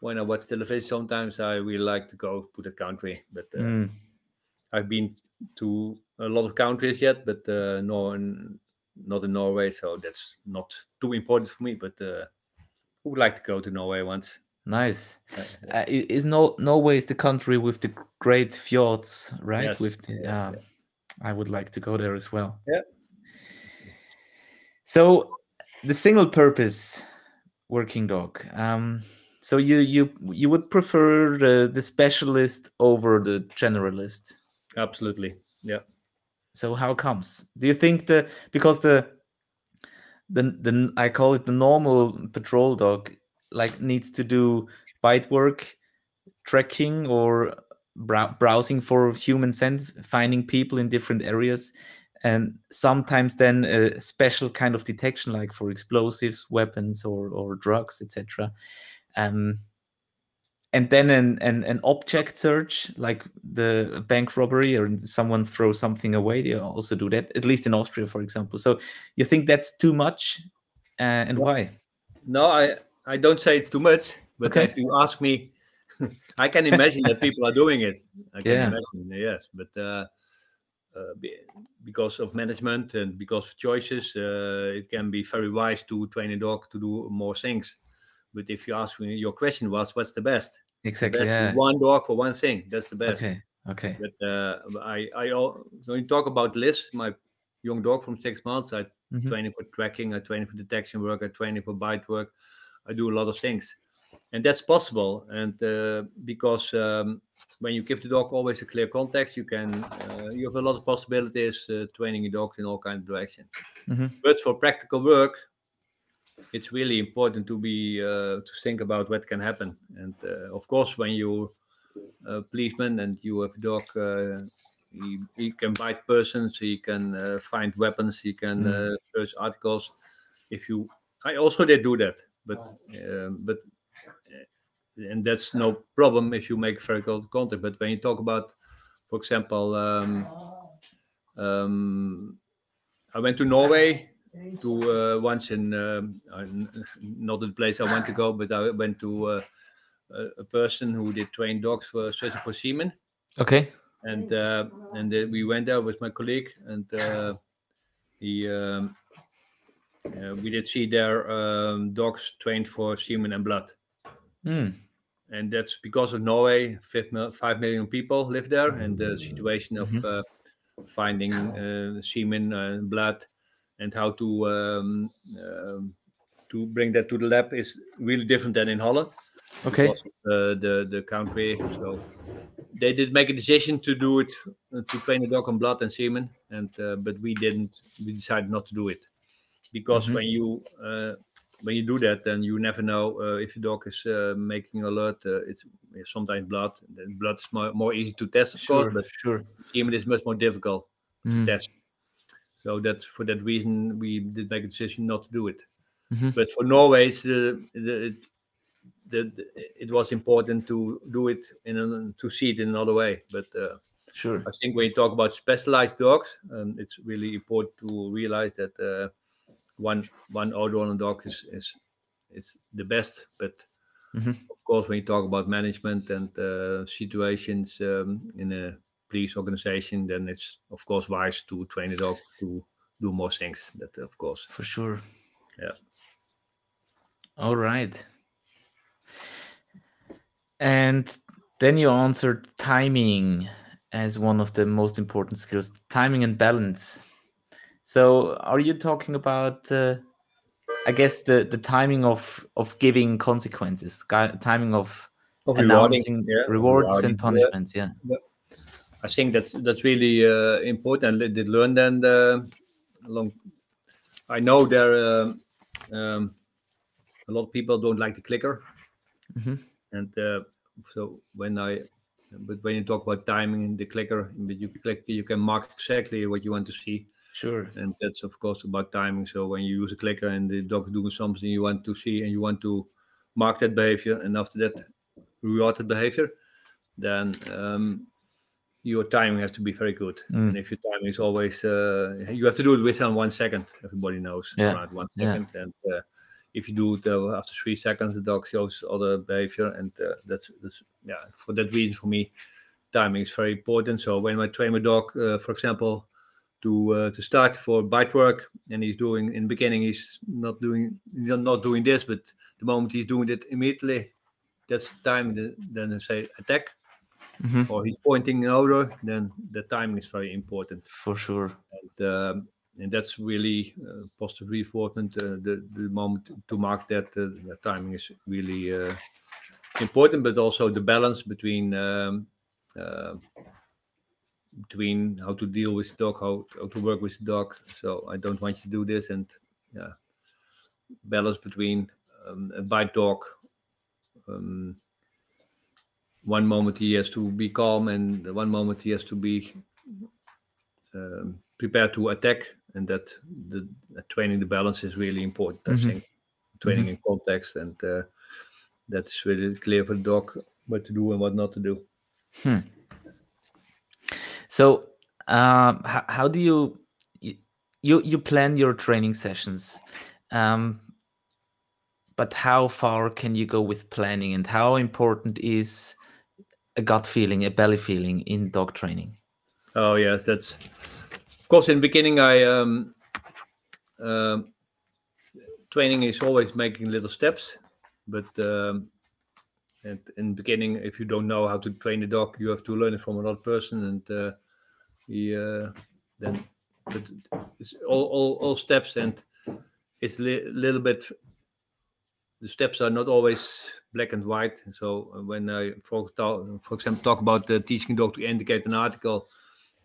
When I watch television, sometimes I really like to go to the country. But uh, Mm. I've been to a lot of countries yet, but uh, no, in- not in Norway. So that's not too important for me. But uh, I would like to go to Norway once. Nice. Uh, Uh, is no Norway is the country with the great fjords, right? Yes, With the, yes, uh, I would like to go there as well. Yeah. So the single purpose working dog. Um, so you you you would prefer the, the specialist over the generalist. absolutely. Yeah. So how comes? Do you think the because the the the I call it the normal patrol dog like needs to do bite work, tracking or browsing for human scent, finding people in different areas, and sometimes then a special kind of detection like for explosives, weapons or or drugs, etc. Um, and then an, an an object search like the bank robbery or someone throws something away they also do that at least in austria for example. So you think that's too much? Uh, and why? No, I I don't say it's too much, but Okay. if you ask me, I can imagine that people are doing it. I can Yeah. imagine, yes, but uh, uh, because of management and because of choices, uh, it can be very wise to train a dog to do more things. But if you ask me, your question was, what's the best? The exactly best yeah one dog for one thing. That's the best. okay okay But uh, I, I, al- when you talk about Liz, my young dog from six months, I Mhm. training for tracking, I train for detection work, I training for bite work. I do a lot of things, and that's possible. And uh, because um, when you give the dog always a clear context, you can uh, you have a lot of possibilities uh, training your dog in all kinds of direction. Mhm. But for practical work, it's really important to be uh, to think about what can happen. And uh, of course, when you a policeman and you have a dog. Uh, he, he can bite persons. He can uh, find weapons. He can Mm. uh, search articles. If you, I also did do that, but um, but uh, and that's no problem if you make very good content. But when you talk about, for example, um, um, I went to Norway to uh, once in um, not the place I want to go, but I went to uh, a, a person who did train dogs for searching for semen, okay and uh, and uh, we went there with my colleague, and uh, he um, we did see their um, dogs trained for semen and blood, Mm. and that's because of Norway. Five, mil- five million people live there, and the situation of Mhm. uh, finding uh, semen and blood and how to um, um, to bring that to the lab is really different than in Holland. okay because of the, the country. So they did make a decision to do it uh, to train the dog on blood and semen, and uh, but we didn't. We decided not to do it because Mhm. when you uh, when you do that, then you never know uh, if the dog is uh, making alert. Uh, it's sometimes blood. Then blood is more, more easy to test, of sure course, but sure semen is much more difficult Mm. to test. So that's for that reason we did make a decision not to do it. Mhm. But for Norway, it's the, the, the, the it was important to do it in a, to see it in another way. But uh, sure I think when you talk about specialized dogs, um, it's really important to realize that one one outdoor dog is is is the best. But Mhm. of course, when you talk about management and uh, situations um, in a police organization, then it's of course wise to train a dog to do more things. That of course, for sure Yeah. all right and then you answered timing as one of the most important skills timing and balance so are you talking about uh, i guess the the timing of of giving consequences timing of of announcing yeah, rewards rewarding, and punishments yeah I think that's that's really uh, important. I did learn then uh, long. I know there um, um, a lot of people don't like the clicker, Mhm. and uh, so when I, but when you talk about timing in the clicker, you click, you can mark exactly what you want to see, sure and that's of course about timing. So when you use a clicker and the dog is doing something you want to see, and you want to mark that behavior, and after that reward that behavior, then um, your timing has to be very good. Mm. And if your timing is always, uh, you have to do it within one second. Everybody knows Yeah, around one yeah. And uh, if you do it uh, after three seconds, the dog shows other behavior, and uh, that's that's yeah. For that reason, for me, timing is very important. So when I train my dog, uh, for example, to uh, to start for bite work, and he's doing in the beginning, he's not doing not not doing this, but the moment he's doing it immediately, that's time the, then I say attack Mhm. or he's pointing in order, then the timing is very important. For sure. And, um, and that's really uh, positive reinforcement. Uh, the, the moment to mark that uh, the timing is really uh, important, but also the balance between um, uh, between how to deal with the dog, how, how to work with the dog. So I don't want you to do this, and yeah, balance between um, a bite dog. Um, one moment he has to be calm, and one moment he has to be um, prepared to attack, and that the uh, training the balance is really important. Mhm. I think training in context, and uh, that is really clear for the dog what to do and what not to do. Hmm. So, um, how, how do you, you you plan your training sessions? Um, but how far can you go with planning, and how important is a gut feeling, a belly feeling in dog training? Oh yes, that's of course in the beginning. I um, um training is always making little steps, but um, and in the beginning, if you don't know how to train the dog, you have to learn it from another person, and uh, he uh, then but it's all, all all steps, and it's a li- little bit. The steps are not always black and white. So when I, for, for example, talk about uh, teaching dog to indicate an article,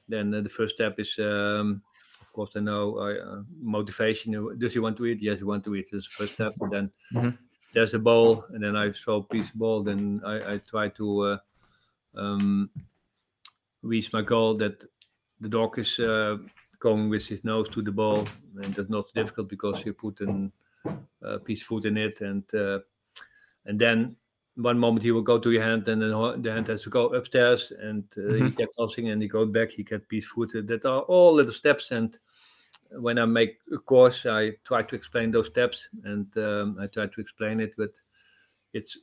then uh, the first step is, um, of course, I know uh, motivation. Does he want to eat? Yes, he want to eat. That's the first step. And then Mhm. there's a bowl, and then I throw a piece of ball. Then I, I try to uh, um, reach my goal that the dog is uh, going with his nose to the ball, and that's not difficult because you put a piece of food in it, and uh, and then one moment he will go to your hand, and then the hand has to go upstairs, and uh, he Mhm. gets nothing, and he goes back, he gets piece of food. That are all little steps, and when I make a course, I try to explain those steps, and um, I try to explain it, but it's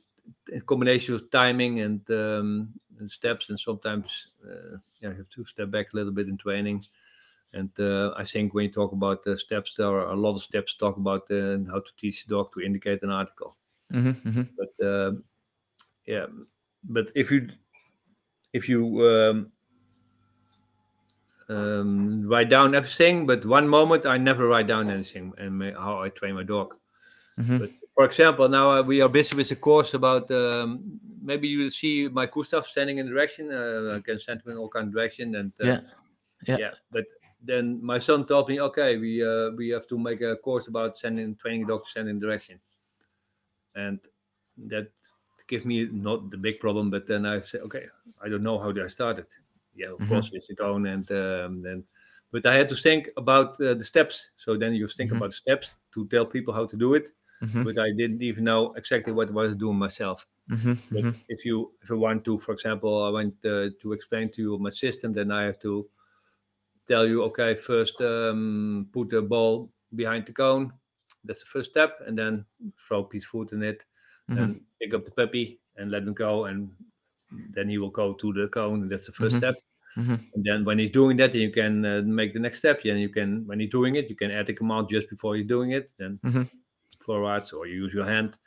a combination of timing and, um, and steps, and sometimes uh, yeah, you have to step back a little bit in training. And uh, I think when you talk about the steps, there are a lot of steps to talk about uh, how to teach the dog to indicate an article. Mhm, mhm. But uh, yeah, but if you if you um, um, write down everything, but one moment I never write down anything and how I train my dog. Mhm. But for example, now uh, we are busy with a course about um, maybe you will see my Gustav standing in direction. Uh, I can send him in all kind of direction, and uh, Yeah, yeah. yeah. But then my son told me, okay, we uh, we have to make a course about sending training dog to send direction, and that gives me not the big problem. But then I say, okay, I don't know how do I start it. Yeah, of Mhm. course with the cone and um, then. But I had to think about uh, the steps. So then you think Mhm. about steps to tell people how to do it Mhm, but I didn't even know exactly what I was doing myself. mhm, But mhm. if you if I want to, for example, I want uh, to explain to you my system, then I have to tell you, okay, first um, put the ball behind the cone. That's the first step, and then throw a piece of food in it, and pick up the puppy and let him go, and then he will go to the cone. That's the 1st Mhm. step. Mhm. And then when he's doing that, then you can uh, make the next step. Yeah, and you can when he's doing it, you can add a command just before you're doing it. Then Mhm. Forwards or you use your hand.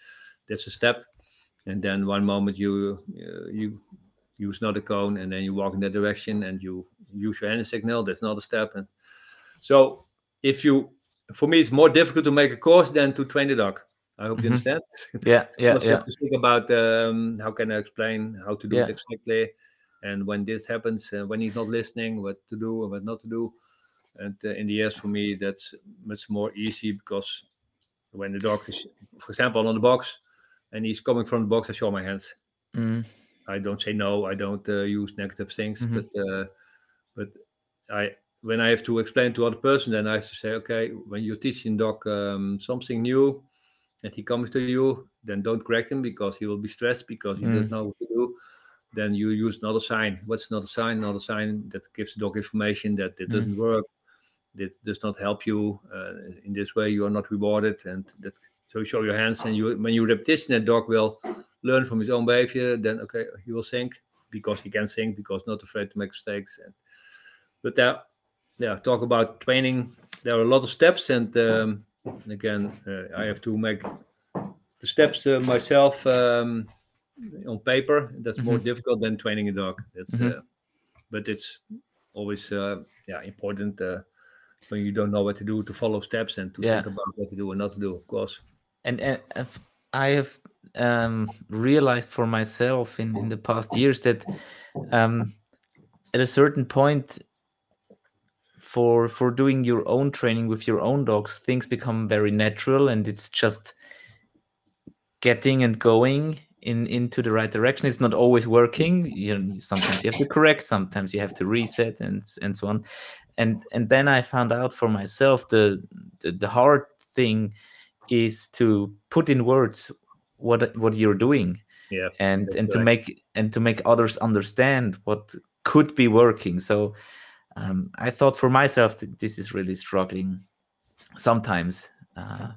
That's a step. And then one moment you uh, you use another cone and then you walk in that direction and you use your hand signal. That's another step. And so if you, for me, it's more difficult to make a course than to train the dog. I hope you Mhm. understand. Yeah, yeah, also yeah. have to think about um, how can I explain how to do Yeah. it exactly, and when this happens, uh, when he's not listening, what to do and what not to do. And uh, in the end, for me, that's much more easy because when the dog is, for example, on the box, and he's coming from the box, I show my hands. Mm, I don't say no. I don't uh, use negative things, Mhm. but uh, but I when I have to explain to other person, then I have to say, okay, when you're teaching dog um, something new, and he comes to you, then don't correct him because he will be stressed because he Mm. doesn't know what to do. Then you use another sign. What's another sign? Another sign that gives the dog information that it Mm. doesn't work. That does not help you. Uh, in this way, you are not rewarded, and that so show your hands, and you when you repetition, that dog will learn from his own behavior. Then okay, he will think because he can think because not afraid to make mistakes. And but there, yeah, talk about training. There are a lot of steps, and um, again, uh, I have to make the steps uh, myself um, on paper. That's more Mhm. difficult than training a dog. That's Mhm. uh, but it's always uh, yeah important uh, when you don't know what to do to follow steps and to Yeah. think about what to do and not to do. Of course. and, and I have um, realized for myself in, in the past years that um, at a certain point for for doing your own training with your own dogs things become very natural and it's just getting and going in into the right direction it's not always working you know, sometimes you have to correct sometimes you have to reset and and so on and and then i found out for myself the the, the hard thing is to put in words what what you're doing Yeah. and and to make and to make others understand what could be working so um, i thought for myself that this is really struggling sometimes uh,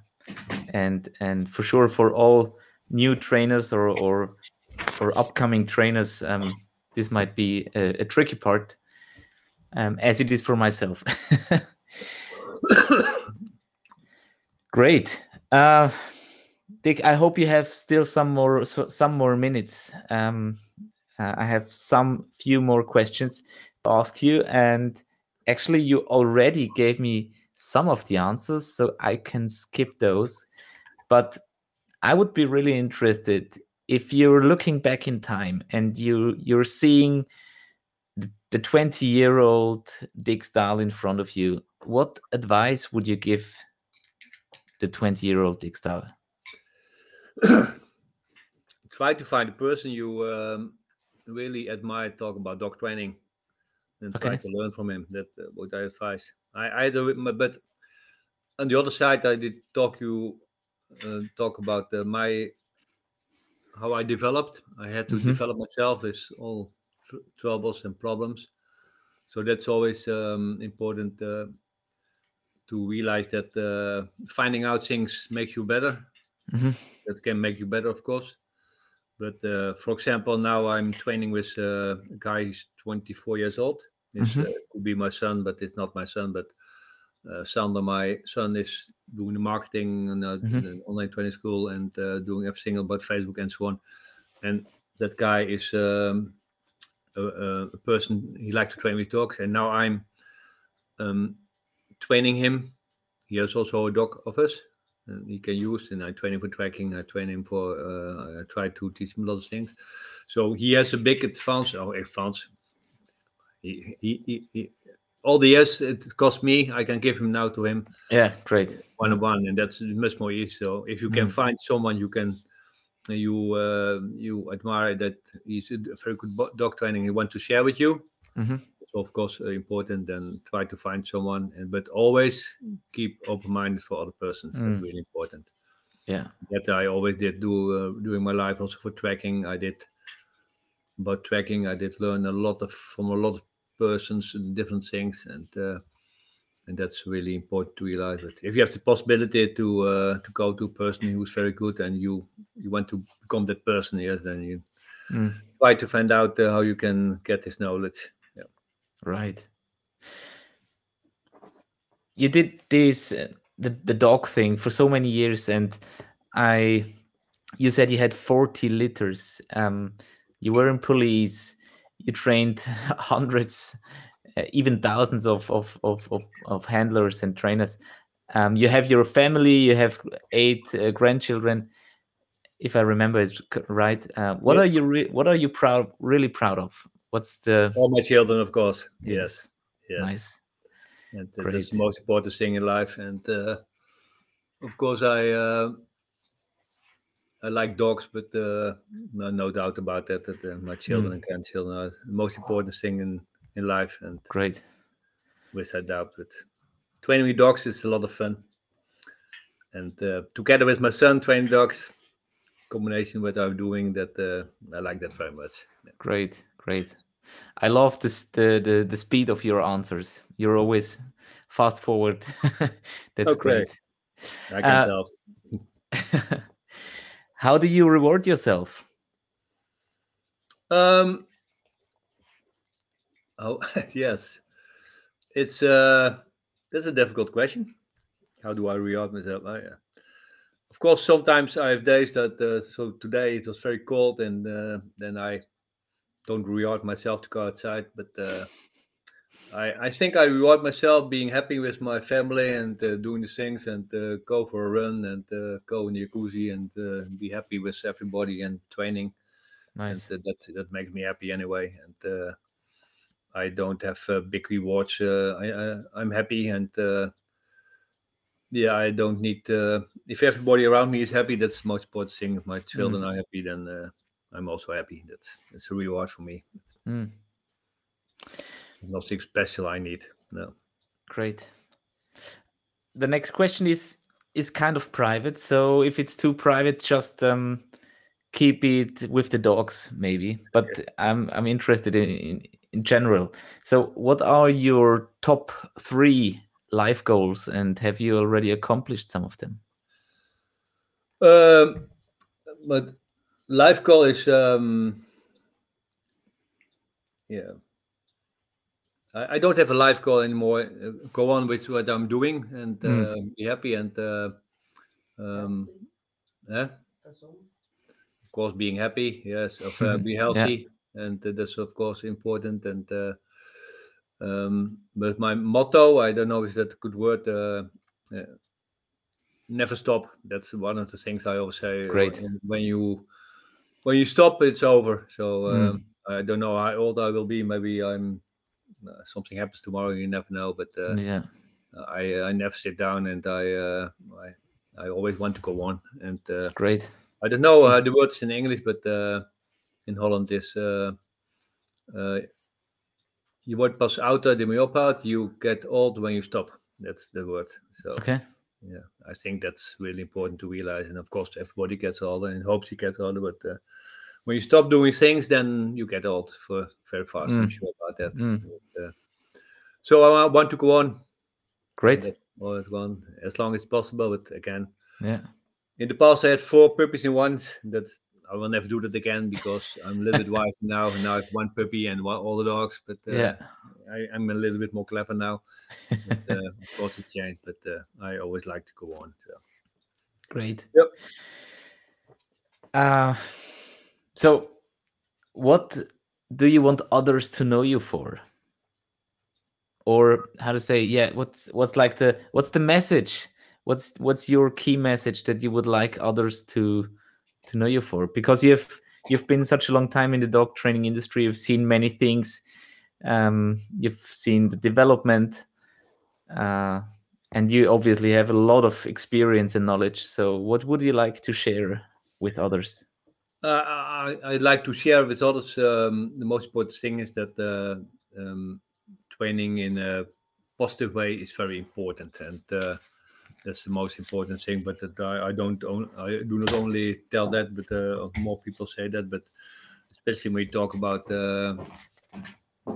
and and for sure for all new trainers or or or upcoming trainers um, this might be a, a tricky part um, as it is for myself. Great. Uh, dick i hope you have still some more so, some more minutes. Um, uh, i have some few more questions to ask you and actually you already gave me some of the answers so i can skip those. But i would be really interested if you're looking back in time and you you're seeing the- the 20 year old dick Staal in front of you what advice would you give the 20 year old dick Staal? Try to find a person you um, really admire. Talk about dog training, and try to learn from him. That uh, what I advise. I I do it, but on the other side, I did talk you uh, talk about uh, my how I developed. I had to Mhm. develop myself with all tr- troubles and problems. So that's always um, important uh, to realize that uh, finding out things makes you better. Mhm. That can make you better, of course. But uh, for example, now I'm training with uh, a guy who's 24 years old. This Mhm. uh, could be my son, but it's not my son. But uh, Sander, my son, is doing the marketing and uh, Mhm. the online training school and uh, doing everything about Facebook and so on. And that guy is um, a, a- a person he likes to train with dogs, and now I'm um, training him. He has also a dog of us, and he can use. And I train him for tracking. I train him for. Uh, I try to teach him a lot of things. So he has a big advance. Oh, advance. He, he, he, he, all the years it cost me, I can give him now to him yeah great one on one, and that's much more easy. So if you can Mm. find someone you can you uh, you admire that he's a very good dog training, he want to share with you. Mhm. It's of course uh, important. Then try to find someone, and but always keep open minded for other persons. Mm. That's really important. yeah That I always did do uh, during my life. Also for tracking, I did about tracking. I did learn a lot of from a lot of persons and different things, and uh, and that's really important to realize. But if you have the possibility to uh, to go to a person who's very good and you you want to become that person, yes, then you Mm. try to find out uh, how you can get this knowledge. Yeah. Right. You did this uh, the the dog thing for so many years, and I. You said you had forty litters. Um, you were in police. You trained hundreds, even thousands of of, of of of handlers and trainers. Um, you have your family. You have eight uh, grandchildren, if I remember it right. Uh, what Yeah. are you re- What are you proud? Really proud of? What's the All my children, of course. Yes. Yes. nice? And uh, that's the most important thing in life. And uh, of course, I uh, I like dogs, but uh, no, no doubt about that. That uh, my children and grandchildren are the most important thing in, in life, and Great. without doubt. But training with dogs is a lot of fun, and uh, together with my son, training dogs, combination what I'm doing, that uh, I like that very much. Great, great. I love this the the, the speed of your answers. You're always fast forward. That's Okay. great. I can Uh, tell. How do you reward yourself? Um. Oh yes, it's uh that's a difficult question. How do I reward myself? I, uh, of course, sometimes I have days that. Uh, so today it was very cold, and uh, then I don't reward myself to go outside. But uh, I, I think I reward myself being happy with my family and uh, doing the things and uh, go for a run and uh, go in the jacuzzi and uh, be happy with everybody and training. Nice. And uh, that that makes me happy anyway. And uh, I don't have big rewards. Uh, I, I'm happy and uh, yeah, I don't need. Uh, if everybody around me is happy, that's the most important thing. If my children are happy, then uh, I'm also happy. That's it's a reward for me. Mm, Nothing special I need. No. great. The next question is is kind of private. So if it's too private, just um, keep it with the dogs, maybe. But I'm I'm interested in, in in general. So what are your top three life goals, and have you already accomplished some of them? Um, but life goal is um, yeah. I, I don't have a life goal anymore. Uh, go on with what I'm doing and uh, Mm. be happy and uh, um, eh? of course being happy. Yes, of uh, be healthy and that's of course important. And uh, um, but my motto, I don't know is that a good word. Uh, uh, never stop. That's one of the things I always say. Great. when- you when you stop, it's over. So Mm. um, I don't know how old I will be. Maybe I'm uh, something happens tomorrow. You never know. But uh, yeah. I I never sit down, and I uh, I I always want to go on. And uh, Great. I don't know uh, the words in English, but uh, in Holland is uh, uh, je wordt pas ouder de ophoudt. You get old when you stop. That's the word. So Okay. yeah, I think that's really important to realize. And of course, everybody gets older and hopes he gets older. But uh, when you stop doing things, then you get old for very fast. I'm Mm. sure about that. Mm. But, uh, so I want to go on. Great. That's all it's gone as long as possible. But again, Yeah. in the past I had four puppies in one. That I will never do that again because I'm a little bit wise now. And now I have one puppy and one, all the dogs. But uh, Yeah. I, I'm a little bit more clever now. But, uh, of course, it changed. But uh, I always like to go on. So. Great. Yep. Uh, so, what do you want others to know you for? Or how to say, yeah, what's what's like the what's the message? What's what's your key message that you would like others to to know you for? Because you've you've been such a long time in the dog training industry. You've seen many things. Um, you've seen the development. Uh, and you obviously have a lot of experience and knowledge so what would you like to share with others Uh, I, I'd like to share with others. Um, the most important thing is that uh, um, training in a positive way is very important, and uh, that's the most important thing. But that I, I don't, own, I do not only tell that, but uh, more people say that. But especially when we talk about uh,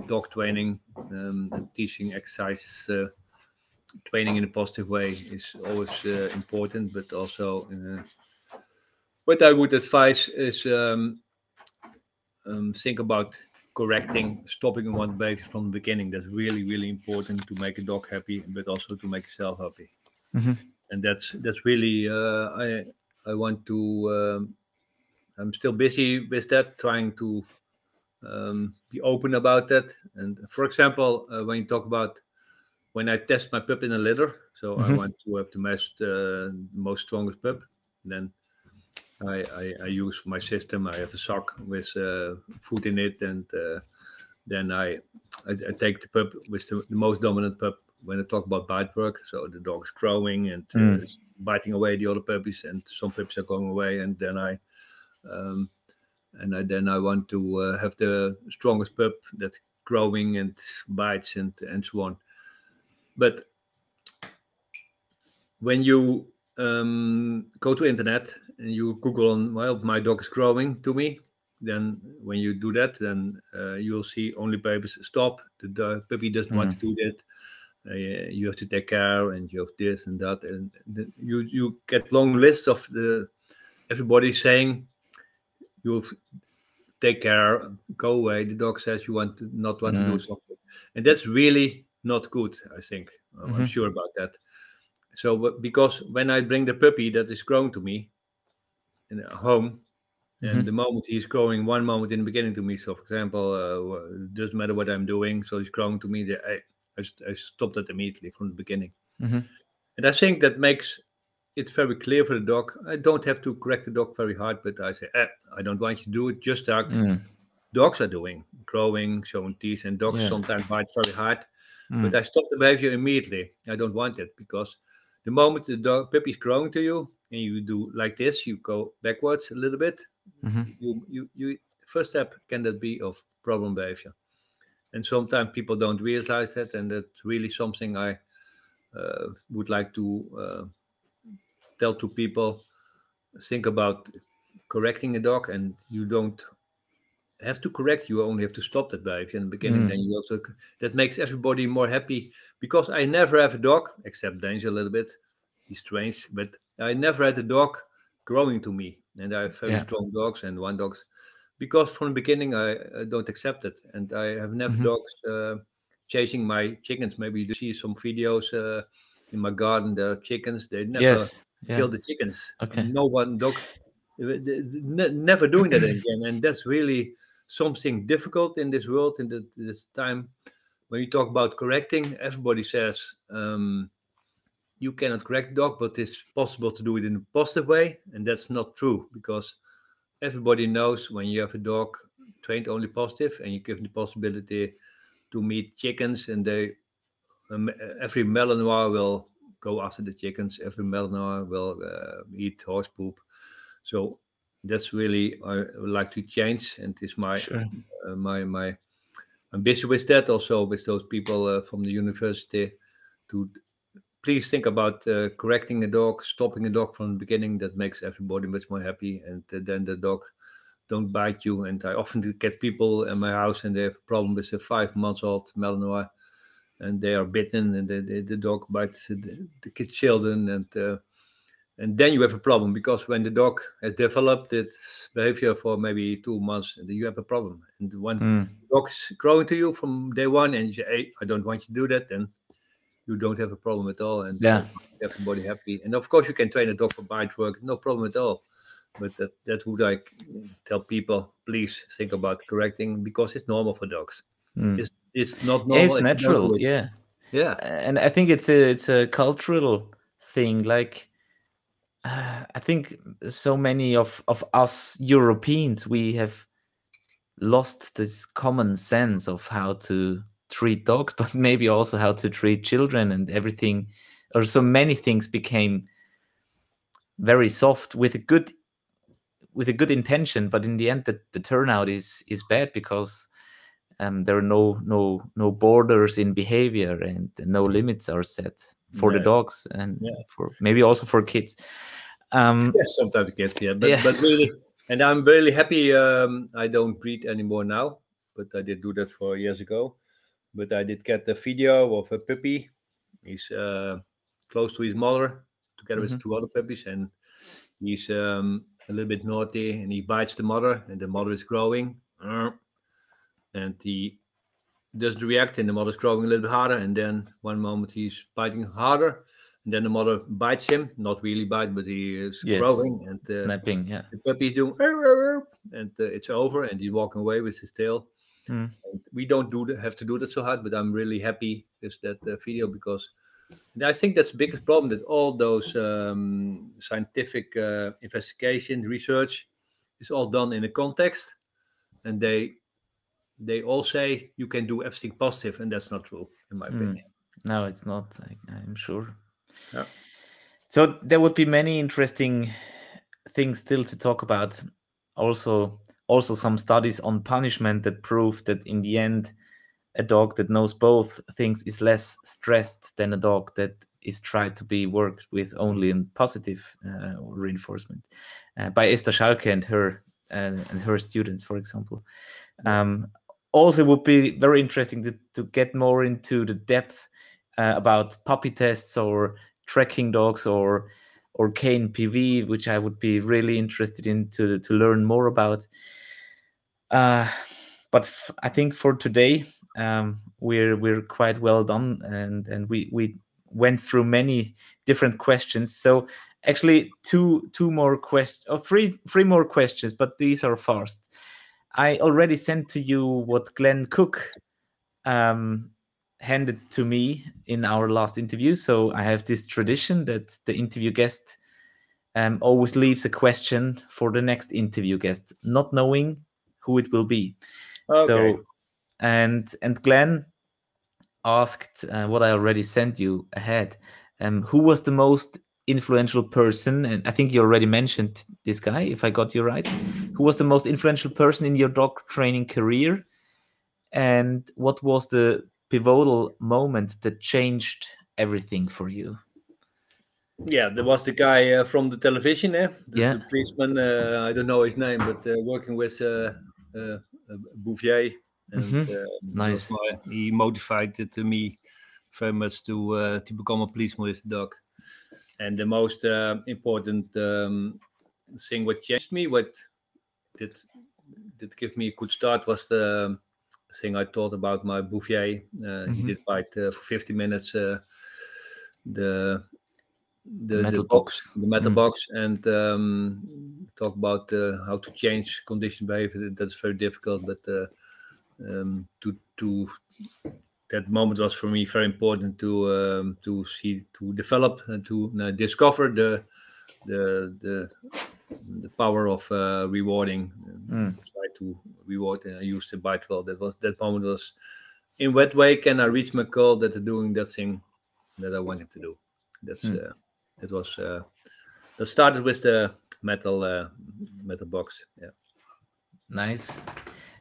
dog training um, and teaching exercises, uh, training in a positive way is always uh, important, but also in what I would advise is um, um, think about correcting, stopping in one base from the beginning. That's really, really important to make a dog happy, but also to make yourself happy. Mhm. And that's that's really uh, I I want to. Um, I'm still busy with that, trying to um, be open about that. And for example, uh, when you talk about when I test my pup in a litter, so I Mhm. want to have the most uh, most strongest pup, then I, I, I use my system. I have a sock with uh, food in it, and uh, then I, I I take the pup with the, the most dominant pup when I talk about bite work. So the dog is growing and uh, Mm. is biting away the other puppies, and some puppies are going away, and then I. Um, and I, then I want to uh, have the strongest pup that's growing and bites and and so on. But when you um, go to internet and you Google on well, my dog is growing to me, then when you do that, then uh, you'll see only puppies stop. The, the puppy doesn't want to do that. Uh, you have to take care, and you have this and that, and the, you you get long lists of the everybody saying you have take care, go away. The dog says you want to not want to do Mm. something, and that's really not good. I think I'm, I'm sure about that. So because when I bring the puppy that is grown to me in a home, and Mhm. the moment he's growing, one moment in the beginning to me. So, for example, uh, doesn't matter what I'm doing. So he's growing to me. the- I, I, I stopped that immediately from the beginning. Mhm. And I think that makes it very clear for the dog. I don't have to correct the dog very hard, but I say, eh, I don't want you to do it just like Mm. dogs are doing, growing, showing teeth, and dogs Yeah. sometimes bite very hard. Mm. But I stop the behavior immediately. I don't want it because the moment the dog puppy is growing to you and you do like this, you go backwards a little bit. Mhm. You, you, you. First step can that be of problem behavior, and sometimes people don't realize that, and that's really something I uh, would like to uh, tell to people. Think about correcting a dog, and you don't have to correct. You only have to stop that behavior in the beginning. Mm. Then you also that makes everybody more happy because I never have a dog except Danger a little bit. He's strange, but I never had a dog growing to me, and I have very Yeah. strong dogs and one dogs because from the beginning I, I don't accept it, and I have never Mhm. dogs uh, chasing my chickens. Maybe you see some videos uh, in my garden. There are chickens. They never Yes. Yeah. kill the chickens. Okay. No one dog never doing that again, and that's really something difficult in this world in the, this time. When you talk about correcting, everybody says um, you cannot correct dog, but it's possible to do it in a positive way, and that's not true because everybody knows when you have a dog trained only positive and you give the possibility to meet chickens and they um, every Malinois will go after the chickens every Malinois will uh, eat horse poop so that's really I would like to change and it's my Sure. uh, my my ambition with that also with those people uh, from the university to please think about uh, correcting a dog stopping a dog from the beginning. That makes everybody much more happy. And uh, then the dog don't bite you. And i often get people in my house and they have a problem with a five months old malinois and they are bitten and the, the, the dog bites the, the kids children. And uh, and then you have a problem because when the dog has developed its behavior for maybe two months then you have a problem. And when Mm. dog is growing to you from day one and you say hey i don't want you to do that then you don't have a problem at all and Yeah. everybody happy and of course you can train a dog for bite work no problem at all but that that would i tell people please think about correcting because it's normal for dogs Mm. it's it's not normal it's if natural. it. Yeah. yeah and I think it's a it's a cultural thing. Like uh, I think so many of of us Europeans we have lost this common sense of how to treat dogs, but maybe also how to treat children and everything, or so many things became very soft with a good with a good intention, but in the end the, the turnout is is bad because um, there are no no no borders in behavior and no limits are set for the dogs and Yeah. for maybe also for kids. Um, yeah, sometimes kids, yeah. But Yeah. but really, and I'm really happy. Um, I don't breed anymore now, but I did do that for years ago. But I did get a video of a puppy. He's uh, close to his mother, together Mhm. with two other puppies, and he's um, a little bit naughty, and he bites the mother, and the mother is growing, and he doesn't react, and the mother's growing a little bit harder, and then one moment he's biting harder. And then the mother bites him, not really bite, but he is Yes. growing, and uh, snapping, yeah. the puppy's doing and uh, it's over and he's walking away with his tail Mm. we don't do have to do that so hard but i'm really happy with that uh, video because i think that's the biggest problem that all those um, scientific uh, investigation research is all done in a context and they they all say you can do everything positive and that's not true in my Mm. opinion No, it's not. I, I'm sure. Yeah. So there would be many interesting things still to talk about. Also, also some studies on punishment that prove that in the end, a dog that knows both things is less stressed than a dog that is tried to be worked with only in positive uh, reinforcement uh, by Esther Schalke and her uh, and her students, for example. Um, also, would be very interesting to, to get more into the depth uh, about puppy tests or tracking dogs or or pv, which I would be really interested in to, to learn more about. Uh, but f- I think for today, um, we're we're quite well done, and and we we went through many different questions. So actually, two two more questions or three three more questions, but these are fast. I already sent to you what Glenn Cook um, handed to me in our last interview. So I have this tradition that the interview guest um, always leaves a question for the next interview guest, not knowing who it will be. Okay. So, and and Glenn asked uh, what I already sent you ahead. Um, who was the most influential person? And I think you already mentioned this guy, if I got you right. Who was the most influential person in your dog training career? And what was the pivotal moment that changed everything for you? Yeah, there was the guy uh, from the television, eh? There's Yeah. policeman. Uh, I don't know his name, but uh, working with uh, Bouvier. And Mhm. uh, that was Nice. my- he motivated me very much to uh, to become a policeman with the dog. And the most uh, important um, thing what changed me, what did did give me a good start, was the thing I taught about my Bouvier. Uh, He Mhm. did bite uh, for 50 minutes. Uh, the the, the, metal box, box. the metal Mm. box, and um, talk about uh, how to change condition behavior. That's very difficult, but uh, um, to to that moment was for me very important to um, to see to develop and to uh, discover the the the the power of uh, rewarding. Mm. Try to reward and I used the bite well. That was that moment was in what way can I reach my goal that doing that thing that I wanted to do. That's Mm. Uh, it was uh, that started with the metal uh, metal box. Yeah. Nice.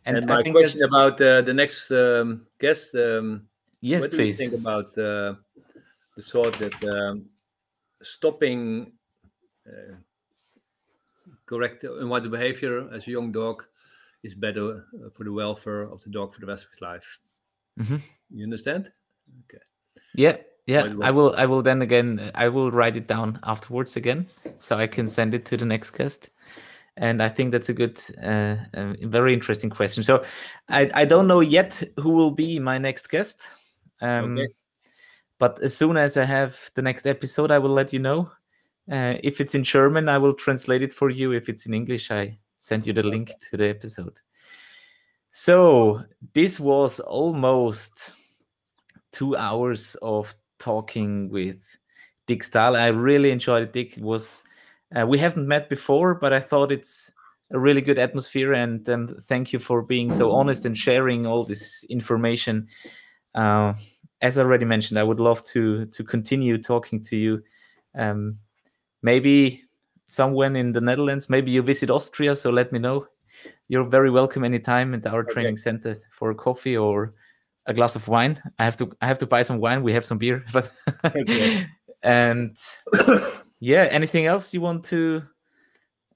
And, And, my I think question that's, about uh, the next um, guest. Um, yes, what do you please. think about uh, the thought that um, stopping uh, correct unwanted behavior as a young dog is better uh, for the welfare of the dog for the rest of his life? Mhm. You understand? Okay. Yeah, yeah. I will. I will then again. I will write it down afterwards again, so I can send it to the next guest. And I think that's a good, uh, uh, very interesting question. So, I I don't know yet who will be my next guest. Um, Okay. But as soon as I have the next episode, I will let you know. Uh, if it's in German, I will translate it for you. If it's in English, I send you the link to the episode. So this was almost two hours of talking with Dick Staal. I really enjoyed it. Dick It was uh, we haven't met before, but I thought it's a really good atmosphere. And um, thank you for being so honest and sharing all this information. Uh, as I already mentioned, I would love to to continue talking to you. Um, maybe someone in the Netherlands. Maybe you visit Austria. So let me know. You're very welcome anytime at our Okay. training center for a coffee or a glass of wine. I have to I have to buy some wine. We have some beer, but Okay. and yeah, anything else you want to?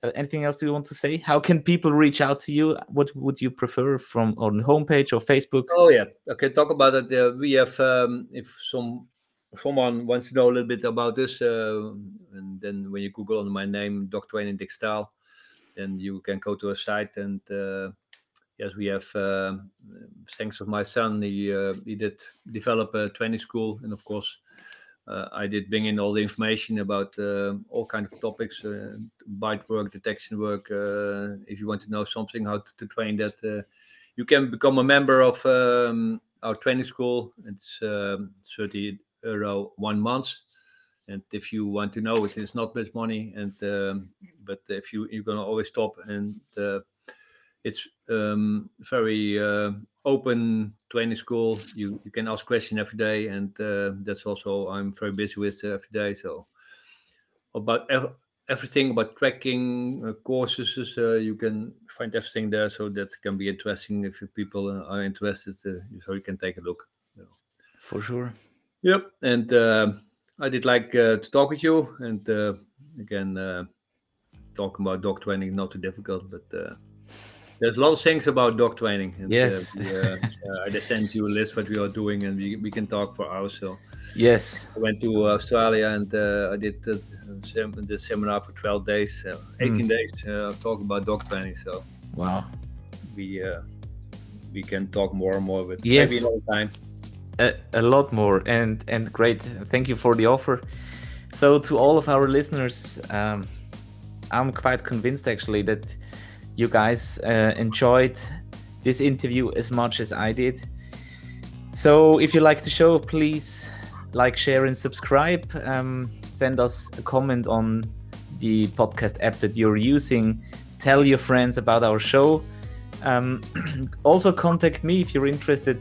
Uh, anything else you want to say? How can people reach out to you? What would you prefer from on homepage or Facebook? Oh yeah. Okay. Talk about it. Uh, we have um, if some someone wants to know a little bit about this, uh, and then when you Google on my name, Dr. Training Dick Staal, then you can go to a site and uh, yes, we have. Uh, thanks of my son, he uh, he did develop a training school, and of course. Uh, I did bring in all the information about uh, all kind of topics, uh, bite work, detection work. If you want to know something how to, to train that, you can become a member of um, our training school. It's um, 30 euro one month. And if you want to know it, it's not much money. And um, but if you you're gonna always stop, and uh, it's um, very uh, open training school. You you can ask questions every day, and uh, that's also I'm very busy with uh, every day. So about ev- everything about tracking uh, courses, uh, you can find everything there. So that can be interesting if people are interested. Uh, so you can take a look. For sure. Yep, and uh, I did like uh, to talk with you, and uh, again, uh, talking about dog training not too difficult, but uh, there's a lot of things about dog training. And, Yes. uh, we, uh, uh, I just sent you a list what we are doing, and we, we can talk for hours. So Yes. I went to Australia, and uh, I did the, the seminar for 12 days, uh, 18 days, uh, talking about dog training. So Wow. we uh, we can talk more and more, but Yes. maybe another time. a, a lot more and and great thank you for the offer so to all of our listeners um, i'm quite convinced actually that you guys uh, enjoyed this interview as much as i did so if you like the show please like share and subscribe um, send us a comment on the podcast app that you're using tell your friends about our show um, also contact me if you're interested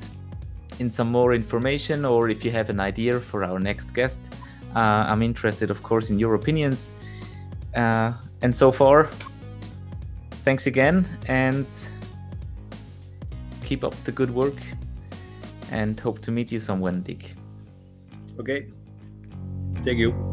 in some more information or if you have an idea for our next guest. Uh, I'm interested, of course, in your opinions. Uh, and so far, thanks again and keep up the good work and hope to meet you somewhere, Dick. Okay. Thank you.